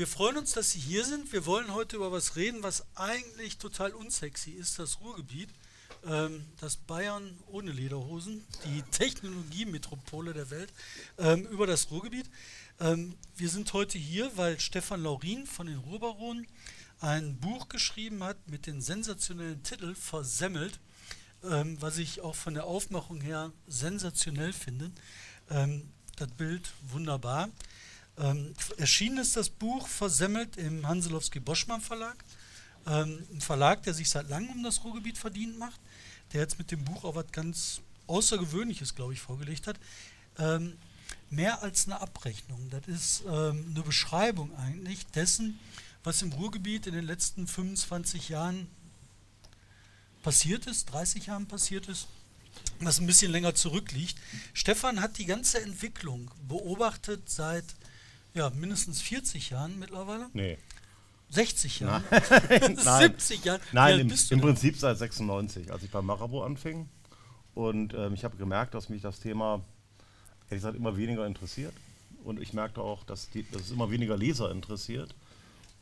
Wir freuen uns, dass Sie hier sind. Wir wollen heute über was reden, was eigentlich total unsexy ist, das Ruhrgebiet. Ähm, das Bayern ohne Lederhosen, die Technologiemetropole der Welt, ähm, über das Ruhrgebiet. Ähm, wir sind heute hier, weil Stefan Laurin von den Ruhrbaronen ein Buch geschrieben hat mit dem sensationellen Titel Versemmelt, ähm, was ich auch von der Aufmachung her sensationell finde. Ähm, das Bild wunderbar. Ähm, erschienen ist das Buch Versemmelt im Hanselowski-Boschmann Verlag. Ähm, ein Verlag, der sich seit langem um das Ruhrgebiet verdient macht, der jetzt mit dem Buch auch was ganz Außergewöhnliches, glaube ich, vorgelegt hat. Ähm, mehr als eine Abrechnung. Das ist ähm, eine Beschreibung eigentlich dessen, was im Ruhrgebiet in den letzten 25 Jahren passiert ist, 30 Jahren passiert ist, was ein bisschen länger zurückliegt. Stefan hat die ganze Entwicklung beobachtet seit ja, mindestens 40 Jahren mittlerweile. Nee. 60 Jahren. Nein, 70 Jahren. Nein, im, im? Prinzip seit 96, als ich bei Marabo anfing. Und ähm, ich habe gemerkt, dass mich das Thema, ehrlich gesagt, immer weniger interessiert. Und ich merkte auch, dass, die, dass es immer weniger Leser interessiert.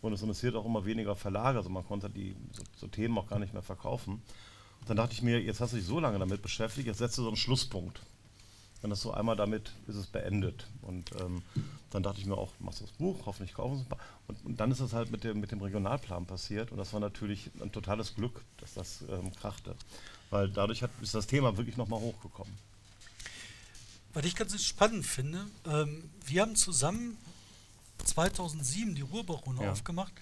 Und es interessiert auch immer weniger Verlage. Also man konnte die so, so Themen auch gar nicht mehr verkaufen. Und dann dachte ich mir, jetzt hast du dich so lange damit beschäftigt, jetzt setzt du so einen Schlusspunkt. Dann ist so einmal damit, ist es beendet. Und ähm, dann dachte ich mir auch, machst du das Buch, hoffentlich kaufen sie es ein paar. Und, und dann ist es halt mit dem, mit dem Regionalplan passiert. Und das war natürlich ein totales Glück, dass das ähm, krachte. Weil dadurch hat, ist das Thema wirklich nochmal hochgekommen. Was ich ganz spannend finde, ähm, wir haben zusammen 2007 die Ruhrbarone Ja. aufgemacht,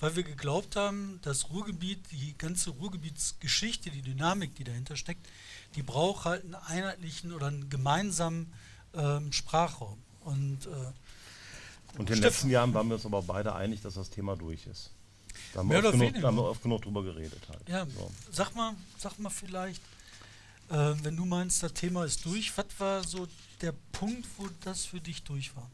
weil wir geglaubt haben, das Ruhrgebiet, die ganze Ruhrgebietsgeschichte, die Dynamik, die dahinter steckt, die braucht halt einen einheitlichen oder einen gemeinsamen ähm, Sprachraum. Und äh, Und in den letzten Jahren waren wir uns aber beide einig, dass das Thema durch ist. Da haben, wir oft genug, da haben wir oft genug drüber geredet halt. ja, So. sag mal, sag mal vielleicht, äh, wenn du meinst, das Thema ist durch, was war so der Punkt, wo das für dich durch war?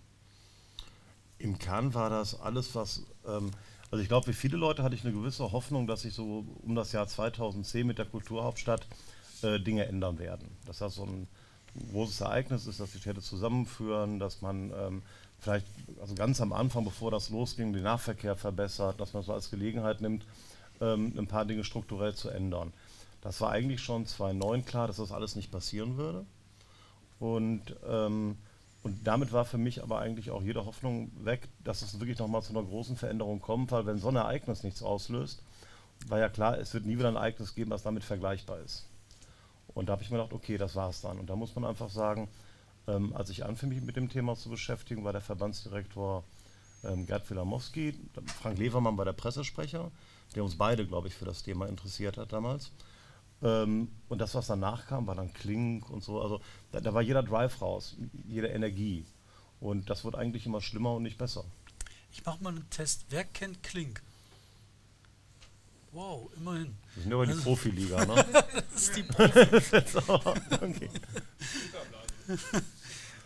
Im Kern war das alles, was. Ähm, also, ich glaube, wie viele Leute hatte ich eine gewisse Hoffnung, dass sich so um das Jahr 2010 mit der Kulturhauptstadt äh, Dinge ändern werden. Dass das so ein großes Ereignis ist, dass die Städte zusammenführen, dass man ähm, vielleicht, also ganz am Anfang, bevor das losging, den Nahverkehr verbessert, dass man so als Gelegenheit nimmt, ähm, ein paar Dinge strukturell zu ändern. Das war eigentlich schon 2009 klar, dass das alles nicht passieren würde. Und, ähm, und damit war für mich aber eigentlich auch jede Hoffnung weg, dass es wirklich nochmal zu einer großen Veränderung kommt, weil wenn so ein Ereignis nichts auslöst, war ja klar, es wird nie wieder ein Ereignis geben, was damit vergleichbar ist. Und da habe ich mir gedacht, okay, das war's dann. Und da muss man einfach sagen, ähm, als ich anfing, mich mit dem Thema zu beschäftigen, war der Verbandsdirektor ähm, Gerd Wilamowski, Frank Levermann war der Pressesprecher, der uns beide, glaube ich, für das Thema interessiert hat damals. Ähm, und das, was danach kam, war dann Klink und so. Also da, da war jeder Drive raus, jede Energie. Und das wird eigentlich immer schlimmer und nicht besser. Ich mache mal einen Test. Wer kennt Klink? Wow, immerhin. Wir sind ja über die Also- Profiliga, ne? Das ist die Profi so, okay.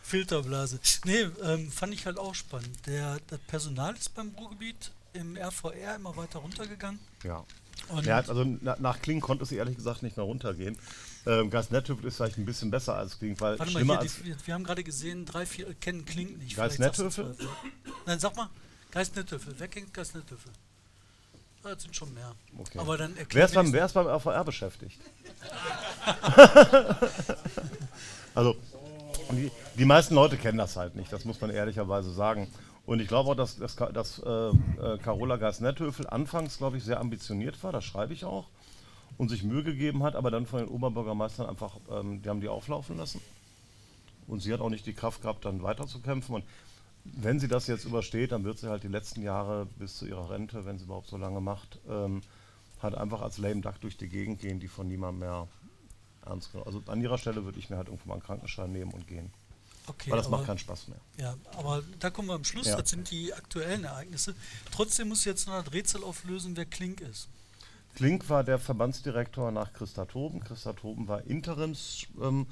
Filterblase. Nee, ähm, fand ich halt auch spannend. Der, das Personal ist beim Ruhrgebiet im RVR immer weiter runtergegangen. Ja. Und Ja, also na, nach Klink konnte es ehrlich gesagt nicht mehr runtergehen. Ähm, Gas Nethöfel ist vielleicht ein bisschen besser als Klink, weil warte mal, schlimmer hier, als die, wir haben gerade gesehen, drei, vier kennen Klink nicht. Zwölf. Nein, sag mal, Geist Netthöfel. Wer kennt Geist Netthöfel? Ah, das sind schon mehr. Okay. Aber dann Wer ist, beim, wer ist beim RVR beschäftigt? also, die, die meisten Leute kennen das halt nicht, das muss man ehrlicherweise sagen. Und ich glaube auch, dass, dass, dass äh, äh, Carola Geis-Netthöfel anfangs, glaube ich, sehr ambitioniert war, das schreibe ich auch, und sich Mühe gegeben hat, aber dann von den Oberbürgermeistern einfach, ähm, die haben die auflaufen lassen. Und sie hat auch nicht die Kraft gehabt, dann weiterzukämpfen. Und wenn sie das jetzt übersteht, dann wird sie halt die letzten Jahre bis zu ihrer Rente, wenn sie überhaupt so lange macht, ähm, halt einfach als lame duck durch die Gegend gehen, die von niemandem mehr ernst genommen. Also an ihrer Stelle würde ich mir halt irgendwo mal einen Krankenschein nehmen und gehen. Okay, weil das aber, macht keinen Spaß mehr. Ja, aber da kommen wir am Schluss. Ja. Das sind die aktuellen Ereignisse. Trotzdem muss ich jetzt noch das Rätsel auflösen, wer Klink ist. Klink war der Verbandsdirektor nach Christa Toben. Christa Toben war Interims ähm,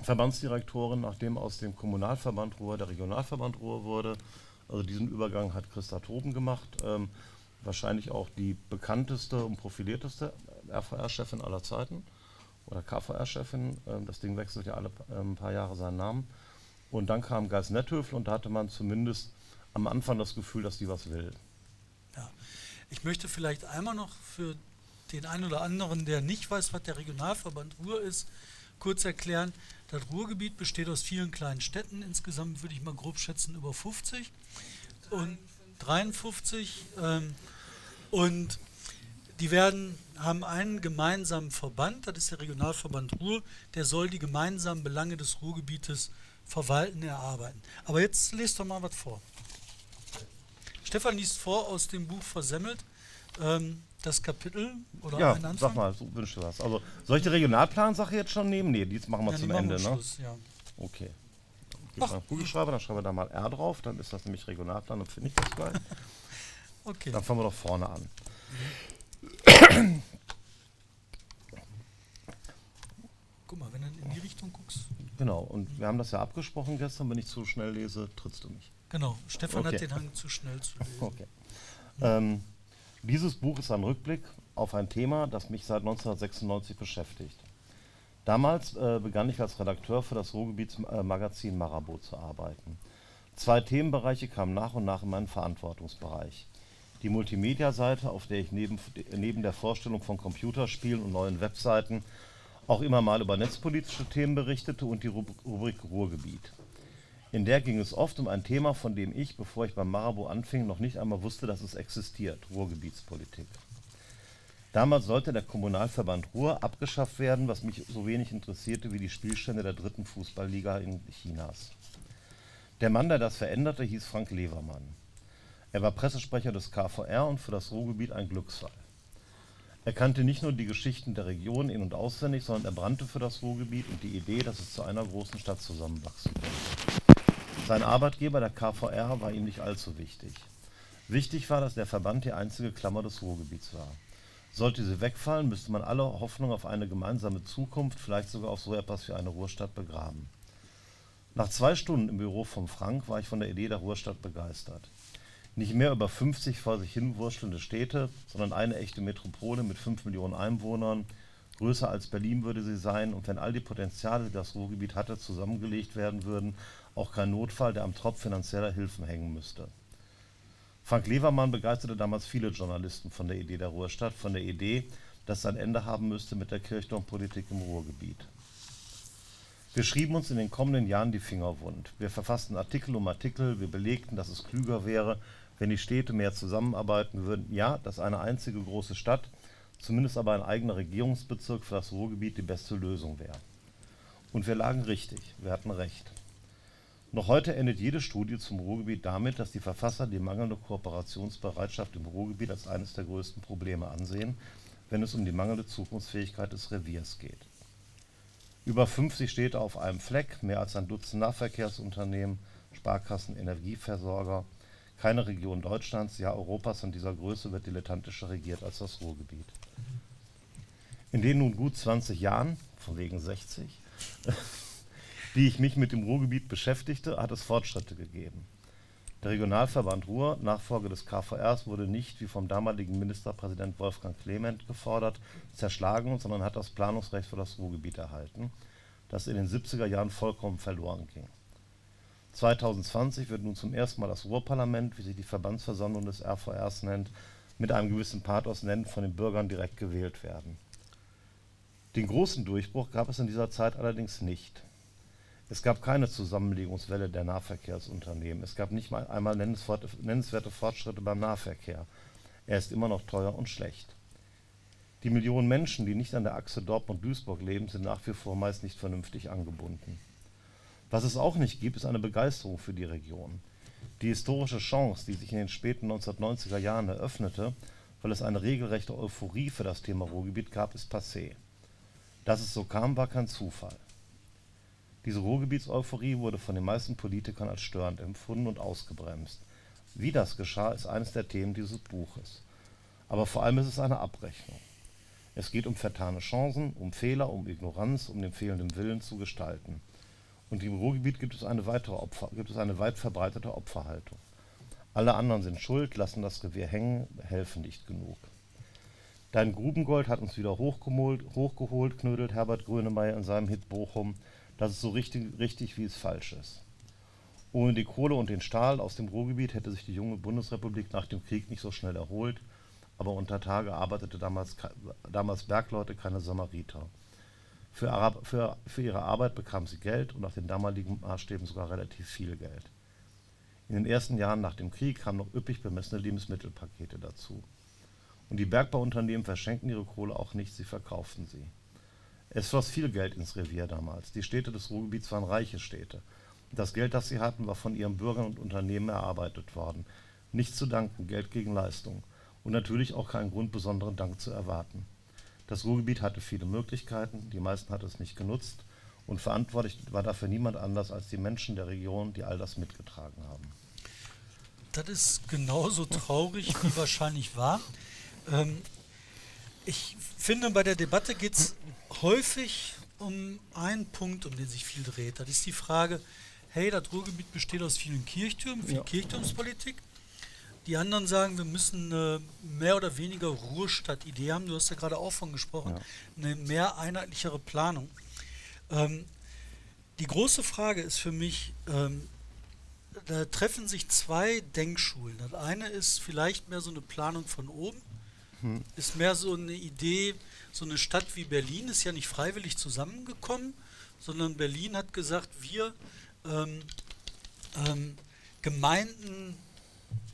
Verbandsdirektorin, nachdem aus dem Kommunalverband Ruhr der Regionalverband Ruhr wurde. Also diesen Übergang hat Christa Toben gemacht. Ähm, wahrscheinlich auch die bekannteste und profilierteste RVR-Chefin aller Zeiten oder KVR-Chefin. Ähm, das Ding wechselt ja alle ähm, paar Jahre seinen Namen. Und dann kam Geis Netthöfel und da hatte man zumindest am Anfang das Gefühl, dass die was will. Ja. Ich möchte vielleicht einmal noch für den einen oder anderen, der nicht weiß, was der Regionalverband Ruhr ist, kurz erklären. Das Ruhrgebiet besteht aus vielen kleinen Städten, insgesamt würde ich mal grob schätzen über 50 und 53 ähm, und die werden, haben einen gemeinsamen Verband, das ist der Regionalverband Ruhr, der soll die gemeinsamen Belange des Ruhrgebietes verwalten, erarbeiten. Aber jetzt lest doch mal was vor. Stefan liest vor aus dem Buch Versemmelt. Ähm, das Kapitel oder ja, sag mal, so wünschst du was. Also, soll ich die Regionalplansache jetzt schon nehmen? Nee, die machen wir Ja, zum Ende, wir ne? Schluss, ja. Okay. Ach. Kugelschreiber, dann schreiben wir da mal R drauf, dann ist das nämlich Regionalplan, dann finde ich das geil. Okay. Dann fangen wir doch vorne an. Guck mal, wenn du in die Richtung guckst. Genau, und wir haben das ja abgesprochen gestern, wenn ich zu schnell lese, trittst du mich. Genau, Stefan Okay. hat den Hang zu schnell zu lesen. Okay. Ähm, dieses Buch ist ein Rückblick auf ein Thema, das mich seit 1996 beschäftigt. Damals äh, begann ich als Redakteur für das Ruhrgebietsmagazin Marabot zu arbeiten. Zwei Themenbereiche kamen nach und nach in meinen Verantwortungsbereich. Die Multimedia-Seite, auf der ich neben, neben der Vorstellung von Computerspielen und neuen Webseiten auch immer mal über netzpolitische Themen berichtete und die Rubrik Ruhrgebiet. In der ging es oft um ein Thema, von dem ich, bevor ich beim Marabo anfing, noch nicht einmal wusste, dass es existiert, Ruhrgebietspolitik. Damals sollte der Kommunalverband Ruhr abgeschafft werden, was mich so wenig interessierte wie die Spielstände der dritten Fußballliga in Chinas. Der Mann, der das veränderte, hieß Frank Levermann. Er war Pressesprecher des KVR und für das Ruhrgebiet ein Glücksfall. Er kannte nicht nur die Geschichten der Region in- und auswendig, sondern er brannte für das Ruhrgebiet und die Idee, dass es zu einer großen Stadt zusammenwachsen könnte. Sein Arbeitgeber, der KVR, war ihm nicht allzu wichtig. Wichtig war, dass der Verband die einzige Klammer des Ruhrgebiets war. Sollte sie wegfallen, müsste man alle Hoffnung auf eine gemeinsame Zukunft, vielleicht sogar auf so etwas wie eine Ruhrstadt begraben. Nach zwei Stunden im Büro von Frank war ich von der Idee der Ruhrstadt begeistert. Nicht mehr über 50 vor sich hin wurstelnde Städte, sondern eine echte Metropole mit 5 Millionen Einwohnern. Größer als Berlin würde sie sein und wenn all die Potenziale, die das Ruhrgebiet hatte, zusammengelegt werden würden, auch kein Notfall, der am Tropf finanzieller Hilfen hängen müsste. Frank Levermann begeisterte damals viele Journalisten von der Idee der Ruhrstadt, von der Idee, dass es ein Ende haben müsste mit der Kirchturmpolitik im Ruhrgebiet. Wir schrieben uns in den kommenden Jahren die Finger wund. Wir verfassten Artikel um Artikel, wir belegten, dass es klüger wäre, wenn die Städte mehr zusammenarbeiten würden. Ja, dass eine einzige große Stadt, zumindest aber ein eigener Regierungsbezirk für das Ruhrgebiet die beste Lösung wäre. Und wir lagen richtig, wir hatten recht. Noch heute endet jede Studie zum Ruhrgebiet damit, dass die Verfasser die mangelnde Kooperationsbereitschaft im Ruhrgebiet als eines der größten Probleme ansehen, wenn es um die mangelnde Zukunftsfähigkeit des Reviers geht. Über 50 Städte auf einem Fleck, mehr als ein Dutzend Nahverkehrsunternehmen, Sparkassen, Energieversorger. Keine Region Deutschlands, ja Europas an dieser Größe wird dilettantischer regiert als das Ruhrgebiet. In den nun gut 20 Jahren, von wegen 60, die ich mich mit dem Ruhrgebiet beschäftigte, hat es Fortschritte gegeben. Der Regionalverband Ruhr, Nachfolger des KVRs, wurde nicht, wie vom damaligen Ministerpräsident Wolfgang Clement gefordert, zerschlagen, sondern hat das Planungsrecht für das Ruhrgebiet erhalten, das in den 70er Jahren vollkommen verloren ging. 2020 wird nun zum ersten Mal das Ruhrparlament, wie sich die Verbandsversammlung des RVRs nennt, mit einem gewissen Pathos nennt, von den Bürgern direkt gewählt werden. Den großen Durchbruch gab es in dieser Zeit allerdings nicht. Es gab keine Zusammenlegungswelle der Nahverkehrsunternehmen. Es gab nicht mal einmal nennenswerte, Fortschritte beim Nahverkehr. Er ist immer noch teuer und schlecht. Die Millionen Menschen, die nicht an der Achse Dortmund-Duisburg leben, sind nach wie vor meist nicht vernünftig angebunden. Was es auch nicht gibt, ist eine Begeisterung für die Region. Die historische Chance, die sich in den späten 1990er Jahren eröffnete, weil es eine regelrechte Euphorie für das Thema Ruhrgebiet gab, ist passé. Dass es so kam, war kein Zufall. Diese Ruhrgebietseuphorie wurde von den meisten Politikern als störend empfunden und ausgebremst. Wie das geschah, ist eines der Themen dieses Buches. Aber vor allem ist es eine Abrechnung. Es geht um vertane Chancen, um Fehler, um Ignoranz, um den fehlenden Willen zu gestalten. Und im Ruhrgebiet gibt es eine weitere Opfer, gibt es eine weit verbreitete Opferhaltung. Alle anderen sind schuld, lassen das Revier hängen, helfen nicht genug. Dein Grubengold hat uns wieder hochgeholt, hochgeholt, knödelt Herbert Grönemeyer in seinem Hit Bochum. Das ist so richtig, richtig, wie es falsch ist. Ohne die Kohle und den Stahl aus dem Ruhrgebiet hätte sich die junge Bundesrepublik nach dem Krieg nicht so schnell erholt, aber unter Tage arbeitete damals, damals Bergleute keine Samariter. Für, für, für ihre Arbeit bekam sie Geld und nach den damaligen Maßstäben sogar relativ viel Geld. In den ersten Jahren nach dem Krieg kamen noch üppig bemessene Lebensmittelpakete dazu. Und die Bergbauunternehmen verschenkten ihre Kohle auch nicht, sie verkauften sie. Es floss viel Geld ins Revier damals. Die Städte des Ruhrgebiets waren reiche Städte. Das Geld, das sie hatten, war von ihren Bürgern und Unternehmen erarbeitet worden. Nichts zu danken, Geld gegen Leistung. Und natürlich auch keinen Grund, besonderen Dank zu erwarten. Das Ruhrgebiet hatte viele Möglichkeiten, die meisten hatten es nicht genutzt. Und verantwortlich war dafür niemand anders als die Menschen der Region, die all das mitgetragen haben. Das ist genauso traurig wie wahrscheinlich wahr. Ähm, ich finde, bei der Debatte geht es häufig um einen Punkt, um den sich viel dreht. Das ist die Frage, hey, das Ruhrgebiet besteht aus vielen Kirchtürmen, viel ja. Kirchturmspolitik. Die anderen sagen, wir müssen eine mehr oder weniger Ruhrstadt-Idee haben. Du hast ja gerade auch von gesprochen. Ja. Eine mehr einheitlichere Planung. Ähm, die große Frage ist für mich, ähm, da treffen sich zwei Denkschulen. Das eine ist vielleicht mehr so eine Planung von oben hm. Ist mehr so eine Idee, so eine Stadt wie Berlin ist ja nicht freiwillig zusammengekommen, sondern Berlin hat gesagt, wir ähm, ähm, Gemeinden,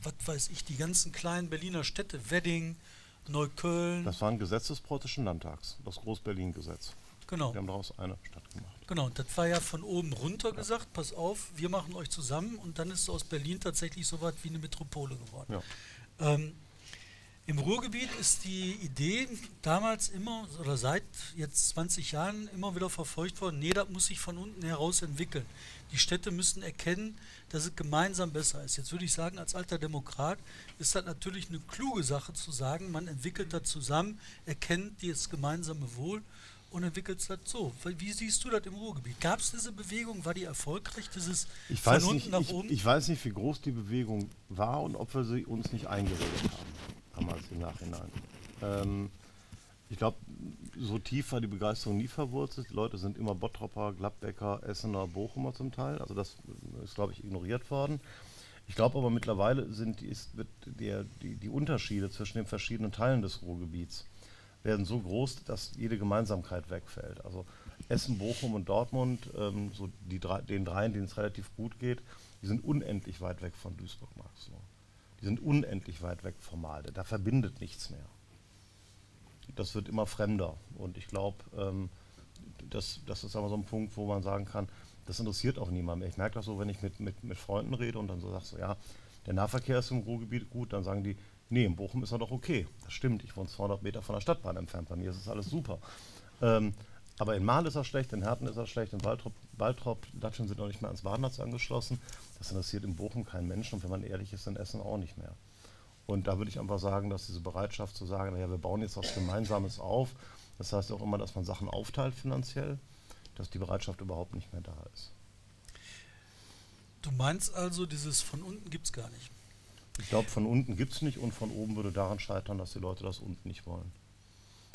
was weiß ich, die ganzen kleinen Berliner Städte, Wedding, Neukölln. Das war ein Gesetz des Preußischen Landtags, das Groß-Berlin-Gesetz. Genau. Wir haben daraus eine Stadt gemacht. Genau, das war ja von oben runter ja. gesagt, pass auf, wir machen euch zusammen und dann ist aus Berlin tatsächlich so was wie eine Metropole geworden. Ja. Ähm, im Ruhrgebiet ist die Idee damals immer oder seit jetzt 20 Jahren immer wieder verfolgt worden, nee, das muss sich von unten heraus entwickeln. Die Städte müssen erkennen, dass es gemeinsam besser ist. Jetzt würde ich sagen, als alter Demokrat ist das natürlich eine kluge Sache zu sagen, man entwickelt das zusammen, erkennt das gemeinsame Wohl und entwickelt es das so. Wie siehst du das im Ruhrgebiet? Gab es diese Bewegung? War die erfolgreich? Dieses ich von unten nicht, nach ich, oben? Ich weiß nicht, wie groß die Bewegung war und ob wir sie uns nicht eingeredet haben damals im Nachhinein. Ähm, ich glaube, so tief war die Begeisterung nie verwurzelt. Die Leute sind immer Bottropper, Gladbecker, Essener, Bochumer zum Teil. Also das ist, glaube ich, ignoriert worden. Ich glaube aber mittlerweile sind die, ist, der, die, die, Unterschiede zwischen den verschiedenen Teilen des Ruhrgebiets werden so groß, dass jede Gemeinsamkeit wegfällt. Also Essen, Bochum und Dortmund, ähm, so die drei, den dreien, denen es relativ gut geht, die sind unendlich weit weg von Duisburg-Marxloh. Die sind unendlich weit weg vom Malde. Da verbindet nichts mehr. Das wird immer fremder. Und ich glaube, ähm, das, das ist aber so ein Punkt, wo man sagen kann, das interessiert auch niemand mehr. Ich merke das so, wenn ich mit, mit, mit Freunden rede und dann so sagst du, ja, der Nahverkehr ist im Ruhrgebiet gut, dann sagen die, nee, in Bochum ist er doch okay. Das stimmt, ich wohne 200 Meter von der Stadtbahn entfernt, bei mir ist es alles super. Ähm, aber in Mahl ist er schlecht, in Herten ist er schlecht, in Waltrop, Waltrop Datschen sind noch nicht mehr ans Badnetz angeschlossen. Das interessiert in Bochum keinen Menschen und wenn man ehrlich ist, in Essen auch nicht mehr. Und da würde ich einfach sagen, dass diese Bereitschaft zu sagen, naja, wir bauen jetzt was Gemeinsames auf, das heißt auch immer, dass man Sachen aufteilt finanziell, dass die Bereitschaft überhaupt nicht mehr da ist. Du meinst also, dieses von unten gibt es gar nicht? Ich glaube, von unten gibt es nicht und von oben würde daran scheitern, dass die Leute das unten nicht wollen.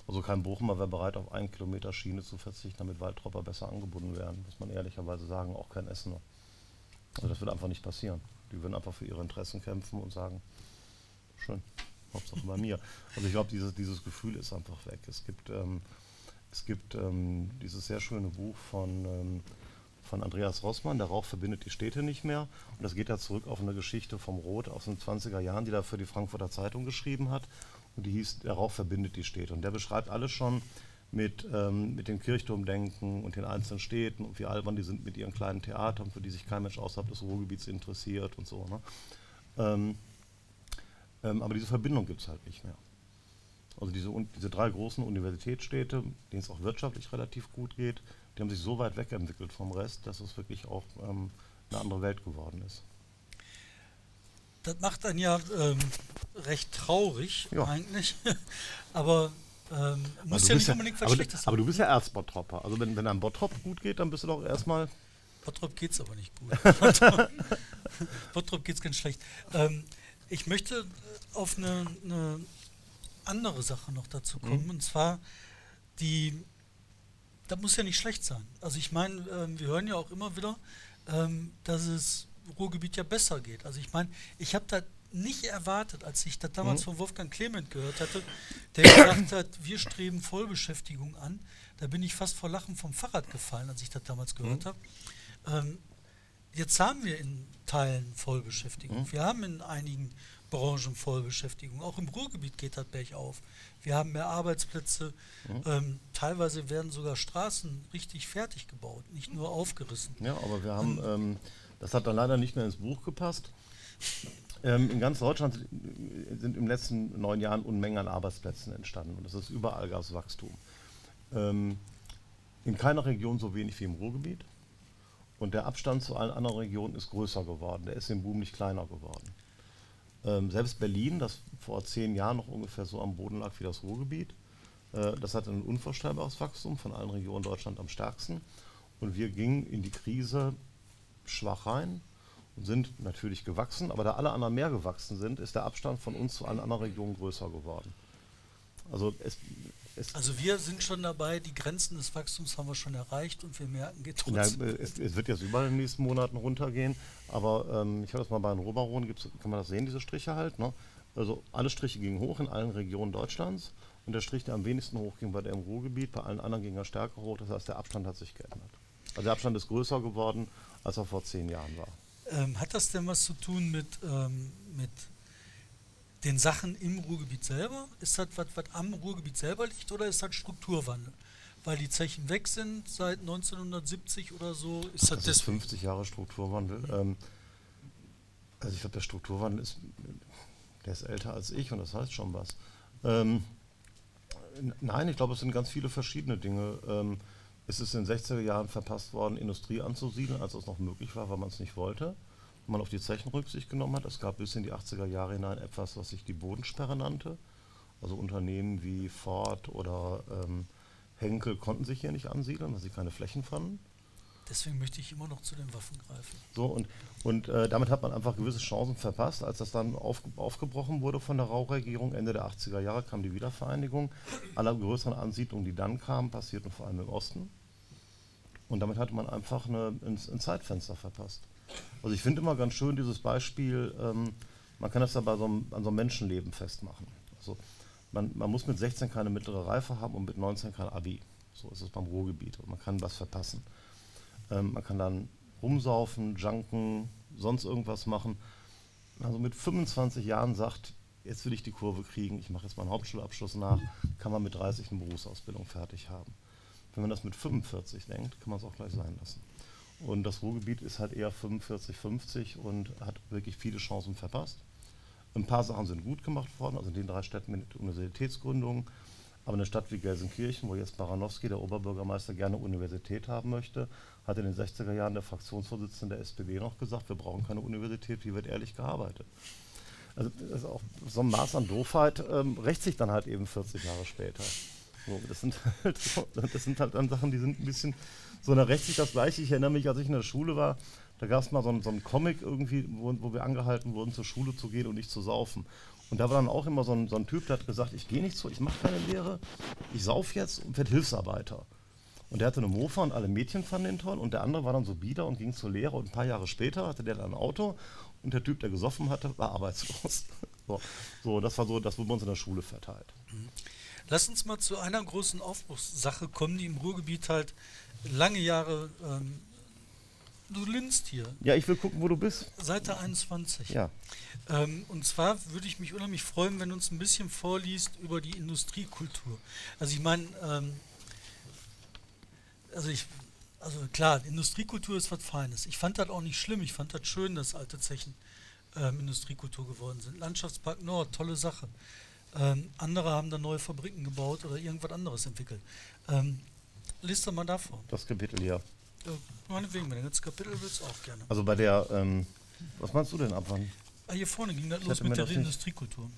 Also kein Bochumer wäre bereit, auf einen Kilometer Schiene zu verzichten, damit Waldtropper besser angebunden werden, muss man ehrlicherweise sagen, auch kein Essener. Also das wird einfach nicht passieren. Die würden einfach für ihre Interessen kämpfen und sagen, schön, Hauptsache bei mir. Also ich glaube, dieses, dieses Gefühl ist einfach weg. Es gibt, ähm, es gibt ähm, dieses sehr schöne Buch von, ähm, von Andreas Rossmann, Der Rauch verbindet die Städte nicht mehr. Und das geht da zurück auf eine Geschichte vom Roth aus den 20er Jahren, die er für die Frankfurter Zeitung geschrieben hat und die hieß Der Rauch verbindet die Städte. Und der beschreibt alles schon mit, ähm, mit dem Kirchturmdenken und den einzelnen Städten und wie albern die sind mit ihren kleinen Theatern, für die sich kein Mensch außerhalb des Ruhrgebiets interessiert und so. Ne? Ähm, ähm, aber diese Verbindung gibt es halt nicht mehr. Also diese, diese drei großen Universitätsstädte, denen es auch wirtschaftlich relativ gut geht, die haben sich so weit wegentwickelt vom Rest, dass es wirklich auch ähm, eine andere Welt geworden ist. Das macht einen ja ähm, recht traurig ja. eigentlich. aber ähm, muss ja nicht ja, unbedingt was Schlechtes Aber du bist ja Erzbottropper. Also wenn, wenn einem Bottrop gut geht, dann bist du doch erstmal. Bottrop geht es aber nicht gut. Bottrop geht es ganz schlecht. Ähm, ich möchte auf eine, eine, andere Sache noch dazu kommen. Mhm. Und zwar die, das muss ja nicht schlecht sein. Also ich meine, ähm, wir hören ja auch immer wieder, ähm, dass es Ruhrgebiet ja besser geht. Also ich meine, ich habe da nicht erwartet, als ich das damals mhm. von Wolfgang Clement gehört hatte, der gesagt hat, wir streben Vollbeschäftigung an. Da bin ich fast vor Lachen vom Fahrrad gefallen, als ich das damals gehört mhm. habe. Ähm, jetzt haben wir in Teilen Vollbeschäftigung. Mhm. Wir haben in einigen Branchen Vollbeschäftigung. Auch im Ruhrgebiet geht das bergauf. Wir haben mehr Arbeitsplätze. Mhm. Ähm, teilweise werden sogar Straßen richtig fertig gebaut, nicht nur aufgerissen. Ja, aber wir haben, ähm, das hat dann leider nicht mehr ins Buch gepasst. Ähm, in ganz Deutschland sind im letzten neun Jahren Unmengen an Arbeitsplätzen entstanden und das ist überall gab es Wachstum. Ähm, in keiner Region so wenig wie im Ruhrgebiet und der Abstand zu allen anderen Regionen ist größer geworden. Der ist im Boom nicht kleiner geworden. Ähm, selbst Berlin, das vor zehn Jahren noch ungefähr so am Boden lag wie das Ruhrgebiet, äh, das hatte ein unvorstellbares Wachstum, von allen Regionen Deutschland am stärksten. Und wir gingen in die Krise schwach rein sind natürlich gewachsen, aber da alle anderen mehr gewachsen sind, ist der Abstand von uns zu allen anderen Regionen größer geworden. Also es, also wir sind schon dabei, die Grenzen des Wachstums haben wir schon erreicht und wir merken, geht trotzdem. Ja, es, es, wird jetzt überall in den nächsten Monaten runtergehen, aber ähm, ich habe das mal bei den Robaron, kann man das sehen, diese Striche halt. Ne? Also alle Striche gingen hoch in allen Regionen Deutschlands und der Strich, der am wenigsten hoch ging, war der im Ruhrgebiet, bei allen anderen ging er stärker hoch, das heißt der Abstand hat sich geändert. Also der Abstand ist größer geworden, als er vor zehn Jahren war. Ähm, hat das denn was zu tun mit, ähm, mit den Sachen im Ruhrgebiet selber? Ist das was, was am Ruhrgebiet selber liegt oder ist das Strukturwandel? Weil die Zechen weg sind seit 1970 oder so? Ist das, das ist 50 Jahre Strukturwandel. Mhm. Ähm, also ich glaube, der Strukturwandel ist, der ist älter als ich und das heißt schon was. Ähm, nein, ich glaube, es sind ganz viele verschiedene Dinge. Es ist in den 60er Jahren verpasst worden, Industrie anzusiedeln, als es noch möglich war, weil man es nicht wollte man auf die Zechen Rücksicht genommen hat. Es gab bis in die 80er Jahre hinein etwas, was sich die Bodensperre nannte. Also Unternehmen wie Ford oder ähm, Henkel konnten sich hier nicht ansiedeln, weil sie keine Flächen fanden. Deswegen möchte ich immer noch zu den Waffen greifen. So, und, und äh, damit hat man einfach gewisse Chancen verpasst. Als das dann auf, aufgebrochen wurde von der Rauchregierung, Ende der 80er Jahre kam die Wiedervereinigung. Alle größeren Ansiedlungen, die dann kamen, passierten vor allem im Osten. Und damit hatte man einfach eine, ein, ein Zeitfenster verpasst. Also ich finde immer ganz schön dieses Beispiel, ähm, man kann das ja bei so einem, an so einem Menschenleben festmachen. Also man, man, muss mit 16 keine mittlere Reife haben und mit 19 kein Abi. So ist es beim Ruhrgebiet und man kann was verpassen. Ähm, man kann dann rumsaufen, junken, sonst irgendwas machen. Also mit 25 Jahren sagt, jetzt will ich die Kurve kriegen, ich mache jetzt meinen Hauptschulabschluss nach, kann man mit 30 eine Berufsausbildung fertig haben. Wenn man das mit 45 denkt, kann man es auch gleich sein lassen. Und das Ruhrgebiet ist halt eher 45, 50 und hat wirklich viele Chancen verpasst. Ein paar Sachen sind gut gemacht worden, also in den drei Städten mit Universitätsgründungen. Aber eine Stadt wie Gelsenkirchen, wo jetzt Baranowski, der Oberbürgermeister, gerne Universität haben möchte, hat in den 60er Jahren der Fraktionsvorsitzende der SPD noch gesagt, wir brauchen keine Universität, hier wird ehrlich gearbeitet. Also auch so ein Maß an Doofheit ähm, rächt sich dann halt eben 40 Jahre später. So, das, sind halt, das sind halt dann Sachen, die sind ein bisschen so, da rächt sich das Gleiche. Ich erinnere mich, als ich in der Schule war, da gab es mal so einen, so Comic irgendwie, wo, wo, wir angehalten wurden, zur Schule zu gehen und nicht zu saufen. Und da war dann auch immer so ein, so ein Typ, der hat gesagt, ich gehe nicht zu, ich mache keine Lehre, ich sauf jetzt und werde Hilfsarbeiter. Und der hatte eine Mofa und alle Mädchen fanden den toll. Und der andere war dann so bieder und ging zur Lehre. Und ein paar Jahre später hatte der dann ein Auto. Und der Typ, der gesoffen hatte, war arbeitslos. so, so, das war so, das wurde bei uns in der Schule verteilt. Mhm. Lass uns mal zu einer großen Aufbruchssache kommen, die im Ruhrgebiet halt lange Jahre. Ähm, du linst hier. Ja, ich will gucken, wo du bist. Seite 21. Ja. Ähm, und zwar würde ich mich unheimlich freuen, wenn du uns ein bisschen vorliest über die Industriekultur. Also ich meine, ähm, also ich, also klar, Industriekultur ist was Feines. Ich fand das auch nicht schlimm. Ich fand das schön, dass alte Zechen ähm, Industriekultur geworden sind. Landschaftspark Nord, tolle Sache. Ähm, andere haben dann neue Fabriken gebaut oder irgendwas anderes entwickelt. Ähm, Lies doch mal davor. Das Kapitel hier. Ja, meinetwegen, wenn du das Kapitel willst, auch gerne. Also bei der, ähm, was meinst du denn ab wann? Ah, hier vorne ging das los mit der Industriekultur.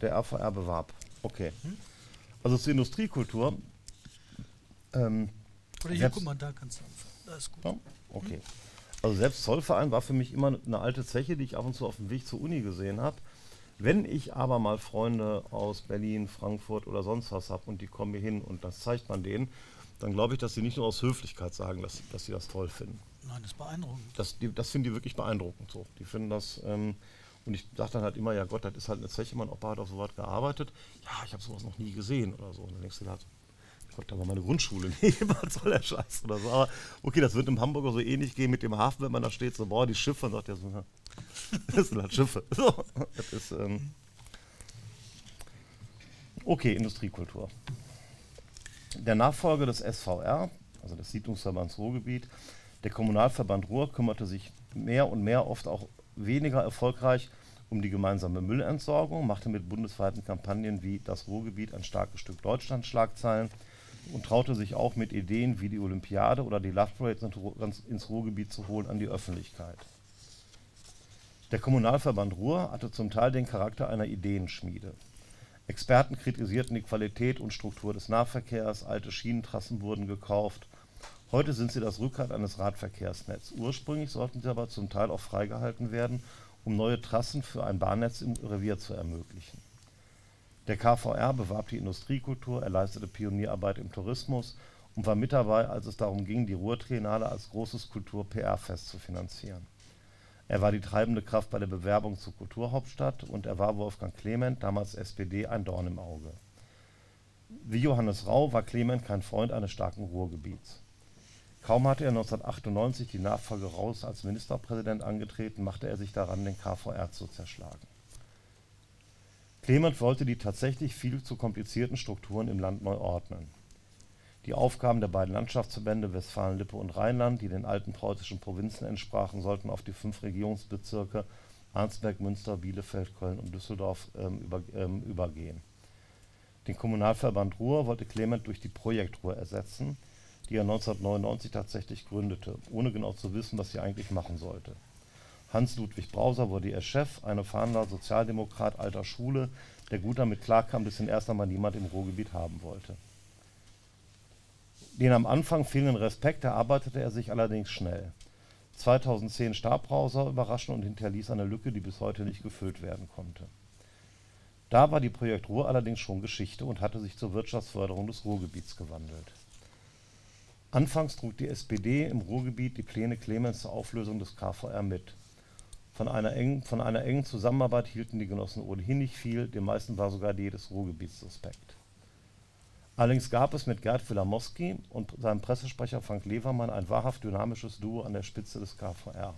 Der RVR-Bewarb, okay. Hm? Also zur Industriekultur. Ähm, Oder hier, guck mal, da kannst du anfangen. Da ist gut. Ja, okay. Hm? Also selbst Zollverein war für mich immer eine alte Zeche, die ich ab und zu auf dem Weg zur Uni gesehen habe. Wenn ich aber mal Freunde aus Berlin, Frankfurt oder sonst was habe und die kommen hier hin und das zeigt man denen, dann glaube ich, dass sie nicht nur aus Höflichkeit sagen, dass, dass sie das toll finden. Nein, das ist beeindruckend. Das, das finden die wirklich beeindruckend so. Die finden das, ähm, und ich dachte dann halt immer, ja Gott, das ist halt eine Zeche, mein Opa hat auf sowas gearbeitet. Ja, ich habe sowas noch nie gesehen oder so. Und dann denkst du halt, Gott, da war meine Grundschule. Nee, was soll der Scheiß oder so. Aber okay, das wird im Hamburger so ähnlich gehen mit dem Hafen, wenn man da steht, so, boah, die Schiffe, und sagt er so, das sind halt Schiffe. So, das ist, ähm okay, Industriekultur. Der Nachfolger des SVR, also des Siedlungsverbands Ruhrgebiet, der Kommunalverband Ruhr kümmerte sich mehr und mehr, oft auch weniger erfolgreich, um die gemeinsame Müllentsorgung, machte mit bundesweiten Kampagnen wie das Ruhrgebiet ein starkes Stück Deutschland Schlagzeilen und traute sich auch mit Ideen wie die Olympiade oder die Love Parade ins Ruhrgebiet zu holen an die Öffentlichkeit. Der Kommunalverband Ruhr hatte zum Teil den Charakter einer Ideenschmiede. Experten kritisierten die Qualität und Struktur des Nahverkehrs, alte Schienentrassen wurden gekauft. Heute sind sie das Rückgrat eines Radverkehrsnetzes. Ursprünglich sollten sie aber zum Teil auch freigehalten werden, um neue Trassen für ein Bahnnetz im Revier zu ermöglichen. Der KVR bewarb die Industriekultur, er leistete Pionierarbeit im Tourismus und war mit dabei, als es darum ging, die Ruhrtriennale als großes Kultur-PR-Fest zu finanzieren. Er war die treibende Kraft bei der Bewerbung zur Kulturhauptstadt und er war Wolfgang Clement, damals SPD, ein Dorn im Auge. Wie Johannes Rau war Clement kein Freund eines starken Ruhrgebiets. Kaum hatte er 1998 die Nachfolge Raus als Ministerpräsident angetreten, machte er sich daran, den KVR zu zerschlagen. Clement wollte die tatsächlich viel zu komplizierten Strukturen im Land neu ordnen. Die Aufgaben der beiden Landschaftsverbände Westfalen-Lippe und Rheinland, die den alten preußischen Provinzen entsprachen, sollten auf die fünf Regierungsbezirke Arnsberg, Münster, Bielefeld, Köln und Düsseldorf ähm, über, ähm, übergehen. Den Kommunalverband Ruhr wollte Clement durch die Projekt Ruhr ersetzen, die er 1999 tatsächlich gründete, ohne genau zu wissen, was sie eigentlich machen sollte. Hans-Ludwig Brauser wurde ihr Chef, ein erfahrener Sozialdemokrat alter Schule, der gut damit klarkam, dass ihn erst einmal niemand im Ruhrgebiet haben wollte. Den am Anfang fehlenden Respekt erarbeitete er sich allerdings schnell. 2010 starb Brauser überraschend und hinterließ eine Lücke, die bis heute nicht gefüllt werden konnte. Da war die Projekt Ruhr allerdings schon Geschichte und hatte sich zur Wirtschaftsförderung des Ruhrgebiets gewandelt. Anfangs trug die SPD im Ruhrgebiet die Pläne Clemens zur Auflösung des KVR mit. Von einer, engen, von einer engen Zusammenarbeit hielten die Genossen ohnehin nicht viel, den meisten war sogar die des Ruhrgebiets suspekt. Allerdings gab es mit Gerd Wilamowski und seinem Pressesprecher Frank Levermann ein wahrhaft dynamisches Duo an der Spitze des KVR.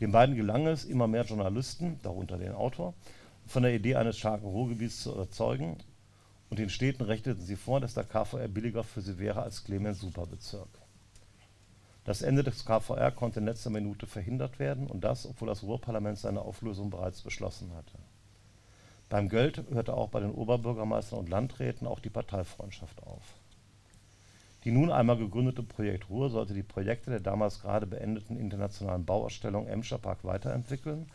Den beiden gelang es, immer mehr Journalisten, darunter den Autor, von der Idee eines starken Ruhrgebiets zu überzeugen und den Städten rechneten sie vor, dass der KVR billiger für sie wäre als Clemens Superbezirk. Das Ende des KVR konnte in letzter Minute verhindert werden und das, obwohl das Ruhrparlament seine Auflösung bereits beschlossen hatte. Beim Geld hörte auch bei den Oberbürgermeistern und Landräten auch die Parteifreundschaft auf. Die nun einmal gegründete Projekt Ruhr sollte die Projekte der damals gerade beendeten internationalen Bauausstellung Emscher Park weiterentwickeln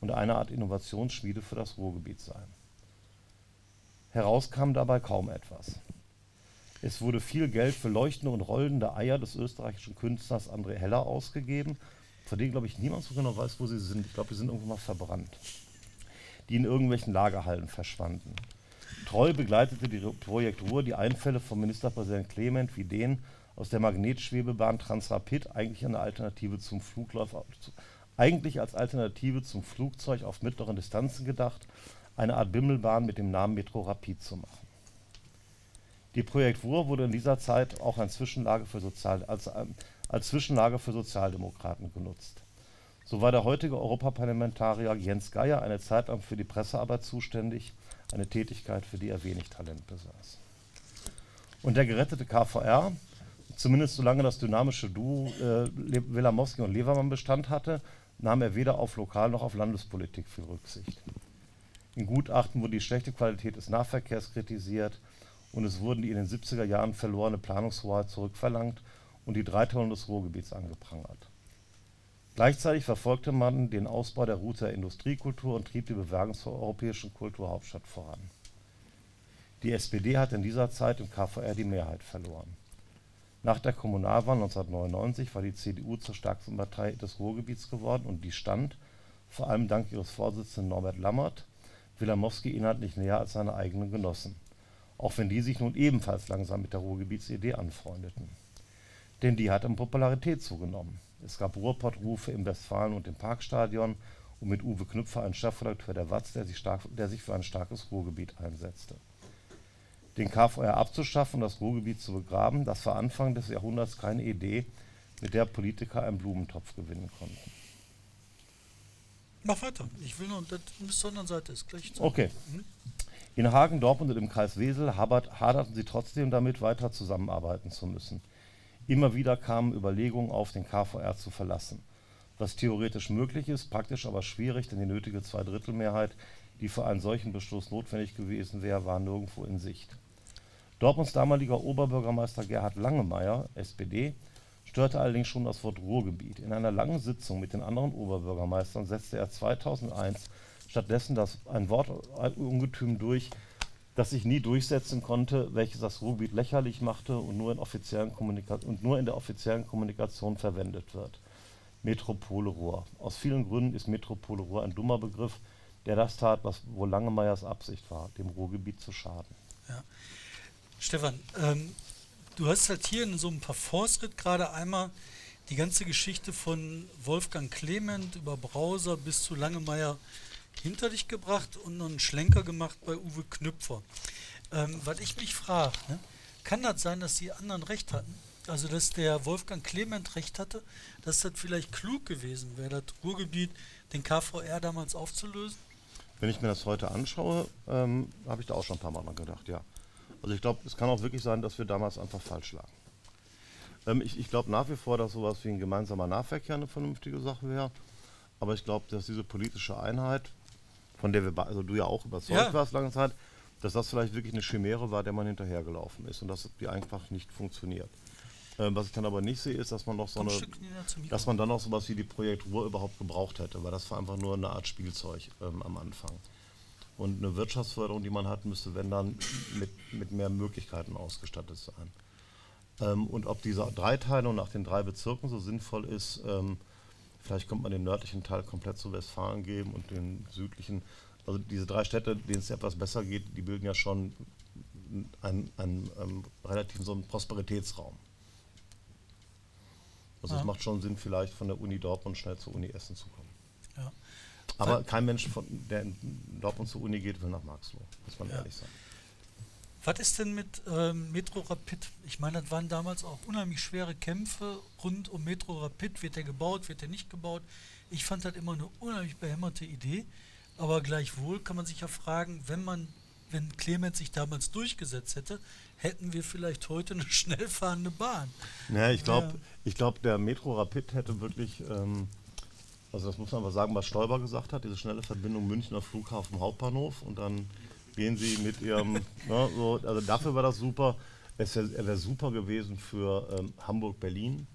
und eine Art Innovationsschmiede für das Ruhrgebiet sein. Heraus kam dabei kaum etwas. Es wurde viel Geld für leuchtende und rollende Eier des österreichischen Künstlers André Heller ausgegeben, von denen, glaube ich, niemand so genau weiß, wo sie sind. Ich glaube, die sind irgendwo mal verbrannt. Die in irgendwelchen Lagerhallen verschwanden. Treu begleitete die Projekt Ruhr die Einfälle von Ministerpräsident Clement wie den aus der Magnetschwebebahn Transrapid eigentlich eine Alternative zum Fluglauf, eigentlich als Alternative zum Flugzeug auf mittleren Distanzen gedacht, eine Art Bimmelbahn mit dem Namen Metro Rapid zu machen. Die Projekt Ruhr wurde in dieser Zeit auch als Zwischenlage für, Sozial, als, als Zwischenlage für Sozialdemokraten genutzt. So war der heutige Europaparlamentarier Jens Geier eine Zeit lang für die Pressearbeit zuständig, eine Tätigkeit, für die er wenig Talent besaß. Und der gerettete KVR, zumindest solange das dynamische Duo äh, Wilamowski und Levermann Bestand hatte, nahm er weder auf Lokal- noch auf Landespolitik viel Rücksicht. In Gutachten wurde die schlechte Qualität des Nahverkehrs kritisiert, und es wurden die in den 70er Jahren verlorene Planungshoheit zurückverlangt und die drei Tonnen des Ruhrgebiets angeprangert. Gleichzeitig verfolgte man den Ausbau der Route der Industriekultur und trieb die Bewerbung zur europäischen Kulturhauptstadt voran. Die SPD hat in dieser Zeit im KVR die Mehrheit verloren. Nach der Kommunalwahl 1999 war die CDU zur stärksten Partei des Ruhrgebiets geworden und die stand, vor allem dank ihres Vorsitzenden Norbert Lammert, Wilamowski inhaltlich näher als seine eigenen Genossen auch wenn die sich nun ebenfalls langsam mit der Ruhrgebietsidee anfreundeten. Denn die hat an Popularität zugenommen. Es gab Ruhrpottrufe im Westfalen- und im Parkstadion und mit Uwe Knüpfer einen Chefredakteur der Watz, der sich, stark, der sich für ein starkes Ruhrgebiet einsetzte. Den KVR abzuschaffen und das Ruhrgebiet zu begraben, das war Anfang des Jahrhunderts keine Idee, mit der Politiker einen Blumentopf gewinnen konnten. Mach weiter. Ich will nur, das bis zur anderen Seite ist gleich. zu. Okay. In Hagen, Dortmund und im Kreis Wesel habert- haderten sie trotzdem damit, weiter zusammenarbeiten zu müssen. Immer wieder kamen Überlegungen auf, den KVR zu verlassen. Was theoretisch möglich ist, praktisch aber schwierig, denn die nötige Zweidrittelmehrheit, die für einen solchen Beschluss notwendig gewesen wäre, war nirgendwo in Sicht. Dortmunds damaliger Oberbürgermeister Gerhard Langemeyer, SPD, störte allerdings schon das Wort Ruhrgebiet. In einer langen Sitzung mit den anderen Oberbürgermeistern setzte er 2001 stattdessen das, ein Wortungetüm durch, das sich nie durchsetzen konnte, welches das Ruhrgebiet lächerlich machte und nur in, offiziellen und nur in der offiziellen Kommunikation verwendet wird. Metropole Ruhr. Aus vielen Gründen ist Metropole Ruhr ein dummer Begriff, der das tat, was wohl Langemeyers Absicht war, dem Ruhrgebiet zu schaden. Stefan, ähm, du hast halt hier in so einem Parforce-Ritt gerade einmal die ganze Geschichte von Wolfgang Clement über Brauser bis zu Langemeier hinter dich gebracht und noch einen Schlenker gemacht bei Uwe Knüpfer. Ähm, was ich mich frage, ne, kann das sein, dass die anderen recht hatten? Also, dass der Wolfgang Clement recht hatte, dass das vielleicht klug gewesen wäre, das Ruhrgebiet, den KVR damals aufzulösen? Wenn ich mir das heute anschaue, ähm, habe ich da auch schon ein paar Mal dran gedacht, ja. Also ich glaube, es kann auch wirklich sein, dass wir damals einfach falsch lagen. Ähm, ich ich glaube nach wie vor, dass sowas wie ein gemeinsamer Nahverkehr eine vernünftige Sache wäre. Aber ich glaube, dass diese politische Einheit, von der wir, also du ja auch überzeugt Ja. warst lange Zeit, dass das vielleicht wirklich eine Chimäre war, der man hinterhergelaufen ist und dass die einfach nicht funktioniert. Ähm, was ich dann aber nicht sehe, ist, dass man noch so eine, dass man dann noch sowas wie die Projekt Ruhr überhaupt gebraucht hätte, weil das war einfach nur eine Art Spielzeug ähm, am Anfang. Und eine Wirtschaftsförderung, die man hat, müsste, wenn dann, mit, mit mehr Möglichkeiten ausgestattet sein. Ähm, und ob diese Dreiteilung nach den drei Bezirken so sinnvoll ist, ähm, vielleicht kommt man den nördlichen Teil komplett zu Westfalen geben und den südlichen, also diese drei Städte, denen es etwas besser geht, die bilden ja schon einen, einen ähm, relativ so einen Prosperitätsraum. Also Ja. es macht schon Sinn, vielleicht von der Uni Dortmund schnell zur Uni Essen zu kommen. ja. Aber kein Mensch, von, der in Dortmund zur Uni geht, will nach Marxloh, muss man Ja. ehrlich sein. Was ist denn mit ähm, Metro Rapid? Ich meine, das waren damals auch unheimlich schwere Kämpfe rund um Metro Rapid. Wird der gebaut, wird der nicht gebaut? Ich fand das immer eine unheimlich behämmerte Idee. Aber gleichwohl kann man sich ja fragen, wenn man, wenn Clemens sich damals durchgesetzt hätte, hätten wir vielleicht heute eine schnell fahrende Bahn. Naja, ich glaube, Ja. ich der Metro Rapid hätte wirklich, ähm, also das muss man aber sagen, was Stoiber gesagt hat, diese schnelle Verbindung Münchner Flughafen Hauptbahnhof und dann gehen sie mit ihrem, ne, so, also dafür war das super. Es wär, er wäre super gewesen für ähm, Hamburg-Berlin.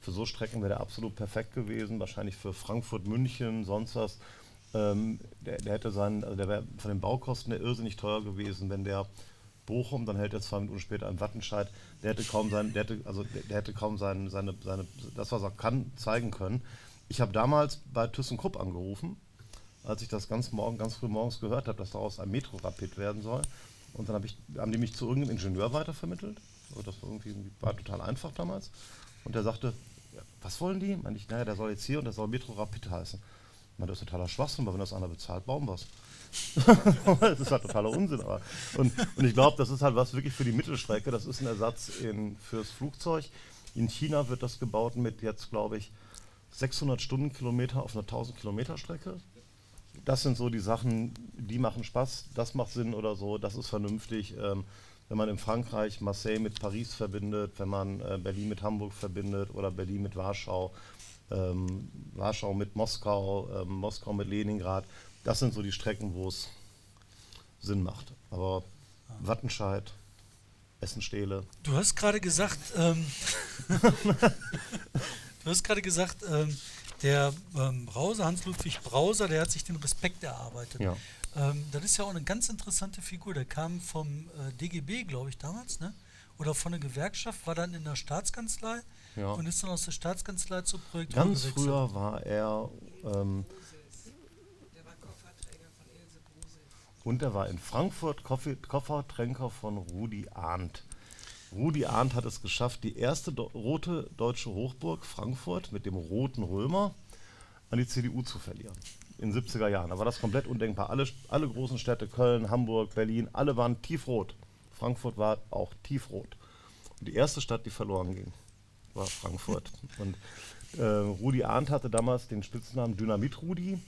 Für so Strecken wäre der absolut perfekt gewesen. Wahrscheinlich für Frankfurt, München, sonst was. Ähm, der, der hätte seinen, also der wäre von den Baukosten her irrsinnig teuer gewesen, wenn der Bochum, dann hält er zwei Minuten später einen Wattenscheid, der hätte kaum sein, der hätte, also der, der hätte kaum sein, seine, seine, das, was er kann, zeigen können. Ich habe damals bei ThyssenKrupp angerufen, als ich das ganz morgen, ganz früh morgens gehört habe, dass daraus ein Metro-Rapid werden soll. Und dann hab ich, haben die mich zu irgendeinem Ingenieur weitervermittelt. Also das war irgendwie war total einfach damals. Und der sagte, ja, was wollen die? Meinte ich, naja, der soll jetzt hier und der soll Metro Rapid heißen. Meinte, das ist totaler Schwachsinn, weil wenn das einer bezahlt, bauen wir das ist halt totaler Unsinn. Aber. Und, und ich glaube, das ist halt was wirklich für die Mittelstrecke. Das ist ein Ersatz in, fürs Flugzeug. In China wird das gebaut mit jetzt, glaube ich, 600 Stundenkilometer auf einer 1000 Kilometer Strecke. Das sind so die Sachen, die machen Spaß, das macht Sinn oder so, das ist vernünftig. Ähm, wenn man in Frankreich Marseille mit Paris verbindet, wenn man äh, Berlin mit Hamburg verbindet oder Berlin mit Warschau, ähm, Warschau mit Moskau, ähm, Moskau mit Leningrad, das sind so die Strecken, wo es Sinn macht. Aber Wattenscheid, Essenstele, Du hast gerade gesagt, ähm, du hast gerade gesagt, ähm, der ähm, Brauser, Hans-Ludwig Brauser, der hat sich den Respekt erarbeitet. ja. Ähm, das ist ja auch eine ganz interessante Figur. Der kam vom äh, DGB, glaube ich, damals, ne? Oder von der Gewerkschaft, war dann in der Staatskanzlei Ja. und ist dann aus der Staatskanzlei zu Projekt Ganz früher war er ähm, Der war Kofferträger von Ilse Brusel. und er war in Frankfurt Koffe- Koffertränker von Rudi Arndt. Rudi Arndt hat es geschafft, die erste do rote deutsche Hochburg Frankfurt mit dem roten Römer an die CDU zu verlieren. In den 70er Jahren. Da war das komplett undenkbar. Alle, alle großen Städte, Köln, Hamburg, Berlin, alle waren tiefrot. Frankfurt war auch tiefrot. Und die erste Stadt, die verloren ging, war Frankfurt. Und äh, Rudi Arndt hatte damals den Spitznamen Dynamit Rudi,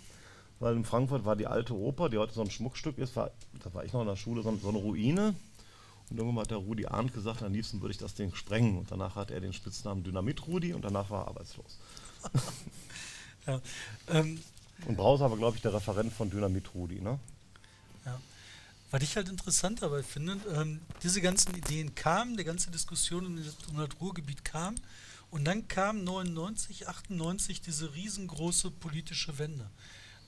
weil in Frankfurt war die alte Oper, die heute so ein Schmuckstück ist, war, da war ich noch in der Schule, so, so eine Ruine. Und irgendwann hat der Rudi Arndt gesagt, am liebsten würde ich das Ding sprengen. Und danach hat er den Spitznamen Dynamit Rudi und danach war er arbeitslos. Ja, ähm, Und Brauser war, glaube ich, der Referent von Dynamit Rudi. Ne? ja. Was ich halt interessant dabei finde, ähm, diese ganzen Ideen kamen, die ganze Diskussion um das, um das Ruhrgebiet kam und dann kam 99, 98 diese riesengroße politische Wende.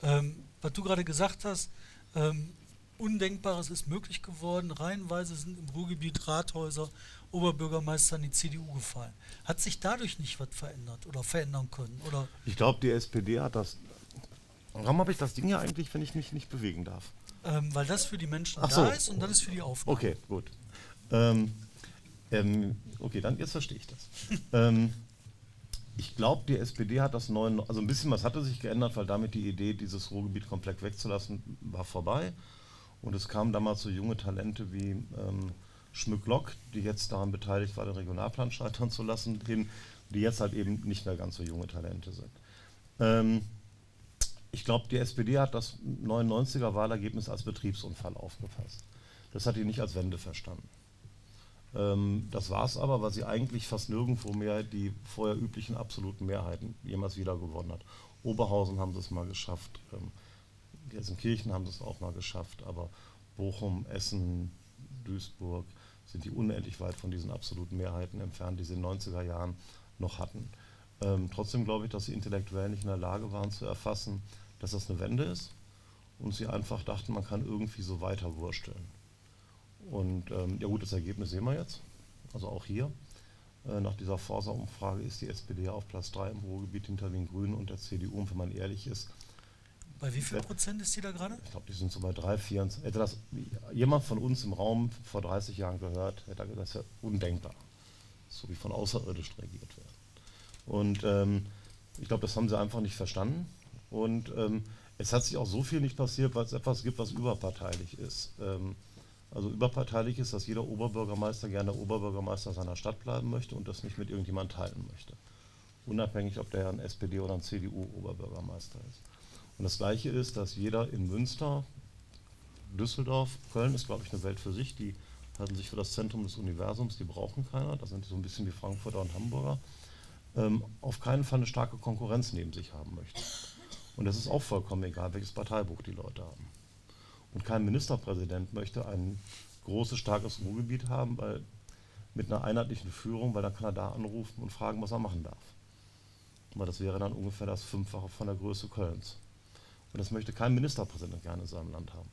Ähm, was du gerade gesagt hast, ähm, Undenkbares ist möglich geworden. Reihenweise sind im Ruhrgebiet Rathäuser, Oberbürgermeister in die CDU gefallen. Hat sich dadurch nicht was verändert oder verändern können? Oder Ich glaube, die SPD hat das. Warum habe ich das Ding ja eigentlich, wenn ich mich nicht bewegen darf? ähm, weil das für die Menschen Ach da so. ist und dann ist für die Aufnahme. Okay, gut. Ähm, ähm, okay, dann jetzt verstehe ich das. ähm, ich glaube, die SPD hat das neuen, also ein bisschen was hatte sich geändert, weil damit die Idee, dieses Ruhrgebiet komplett wegzulassen, war vorbei. Und es kamen damals so junge Talente wie ähm, Schmück-Lock, die jetzt daran beteiligt war, den Regionalplan scheitern zu lassen, hin, die jetzt halt eben nicht mehr ganz so junge Talente sind. Ähm, ich glaube, die SPD hat das 99er Wahlergebnis als Betriebsunfall aufgefasst. Das hat die nicht als Wende verstanden. Ähm, das war es aber, weil sie eigentlich fast nirgendwo mehr die vorher üblichen absoluten Mehrheiten jemals wieder gewonnen hat. Oberhausen haben sie es mal geschafft, ähm, Gelsenkirchen haben es auch mal geschafft, aber Bochum, Essen, Duisburg sind die unendlich weit von diesen absoluten Mehrheiten entfernt, die sie in den 90er Jahren noch hatten. Ähm, trotzdem glaube ich, dass sie intellektuell nicht in der Lage waren zu erfassen, dass das eine Wende ist und sie einfach dachten, man kann irgendwie so weiter wursteln. Und ähm, ja gut, das Ergebnis sehen wir jetzt. Also auch hier. Äh, nach dieser Forsa-Umfrage ist die SPD auf Platz 3 im Ruhrgebiet hinter den Grünen und der CDU. Und wenn man ehrlich ist, Bei wie viel Prozent ist die da gerade? ich glaube, die sind so bei 3, 4. Hätte das jemand von uns im Raum vor 30 Jahren gehört, hätte er gesagt, das ist ja undenkbar. So wie von Außerirdischen regiert werden. Und ähm, ich glaube, das haben sie einfach nicht verstanden. Und ähm, es hat sich auch so viel nicht passiert, weil es etwas gibt, was überparteilich ist. Ähm, also überparteilich ist, dass jeder Oberbürgermeister gerne Oberbürgermeister seiner Stadt bleiben möchte und das nicht mit irgendjemandem teilen möchte. Unabhängig, ob der ein SPD oder ein CDU-Oberbürgermeister ist. Und das Gleiche ist, dass jeder in Münster, Düsseldorf, Köln ist, glaube ich, eine Welt für sich, die halten sich für das Zentrum des Universums, die brauchen keiner, das sind so ein bisschen wie Frankfurter und Hamburger, ähm, auf keinen Fall eine starke Konkurrenz neben sich haben möchte. Und das ist auch vollkommen egal, welches Parteibuch die Leute haben. Und kein Ministerpräsident möchte ein großes, starkes Ruhrgebiet haben, weil mit einer einheitlichen Führung, weil dann kann er da anrufen und fragen, was er machen darf. Weil das wäre dann ungefähr das Fünffache von der Größe Kölns. Und das möchte kein Ministerpräsident gerne in seinem Land haben.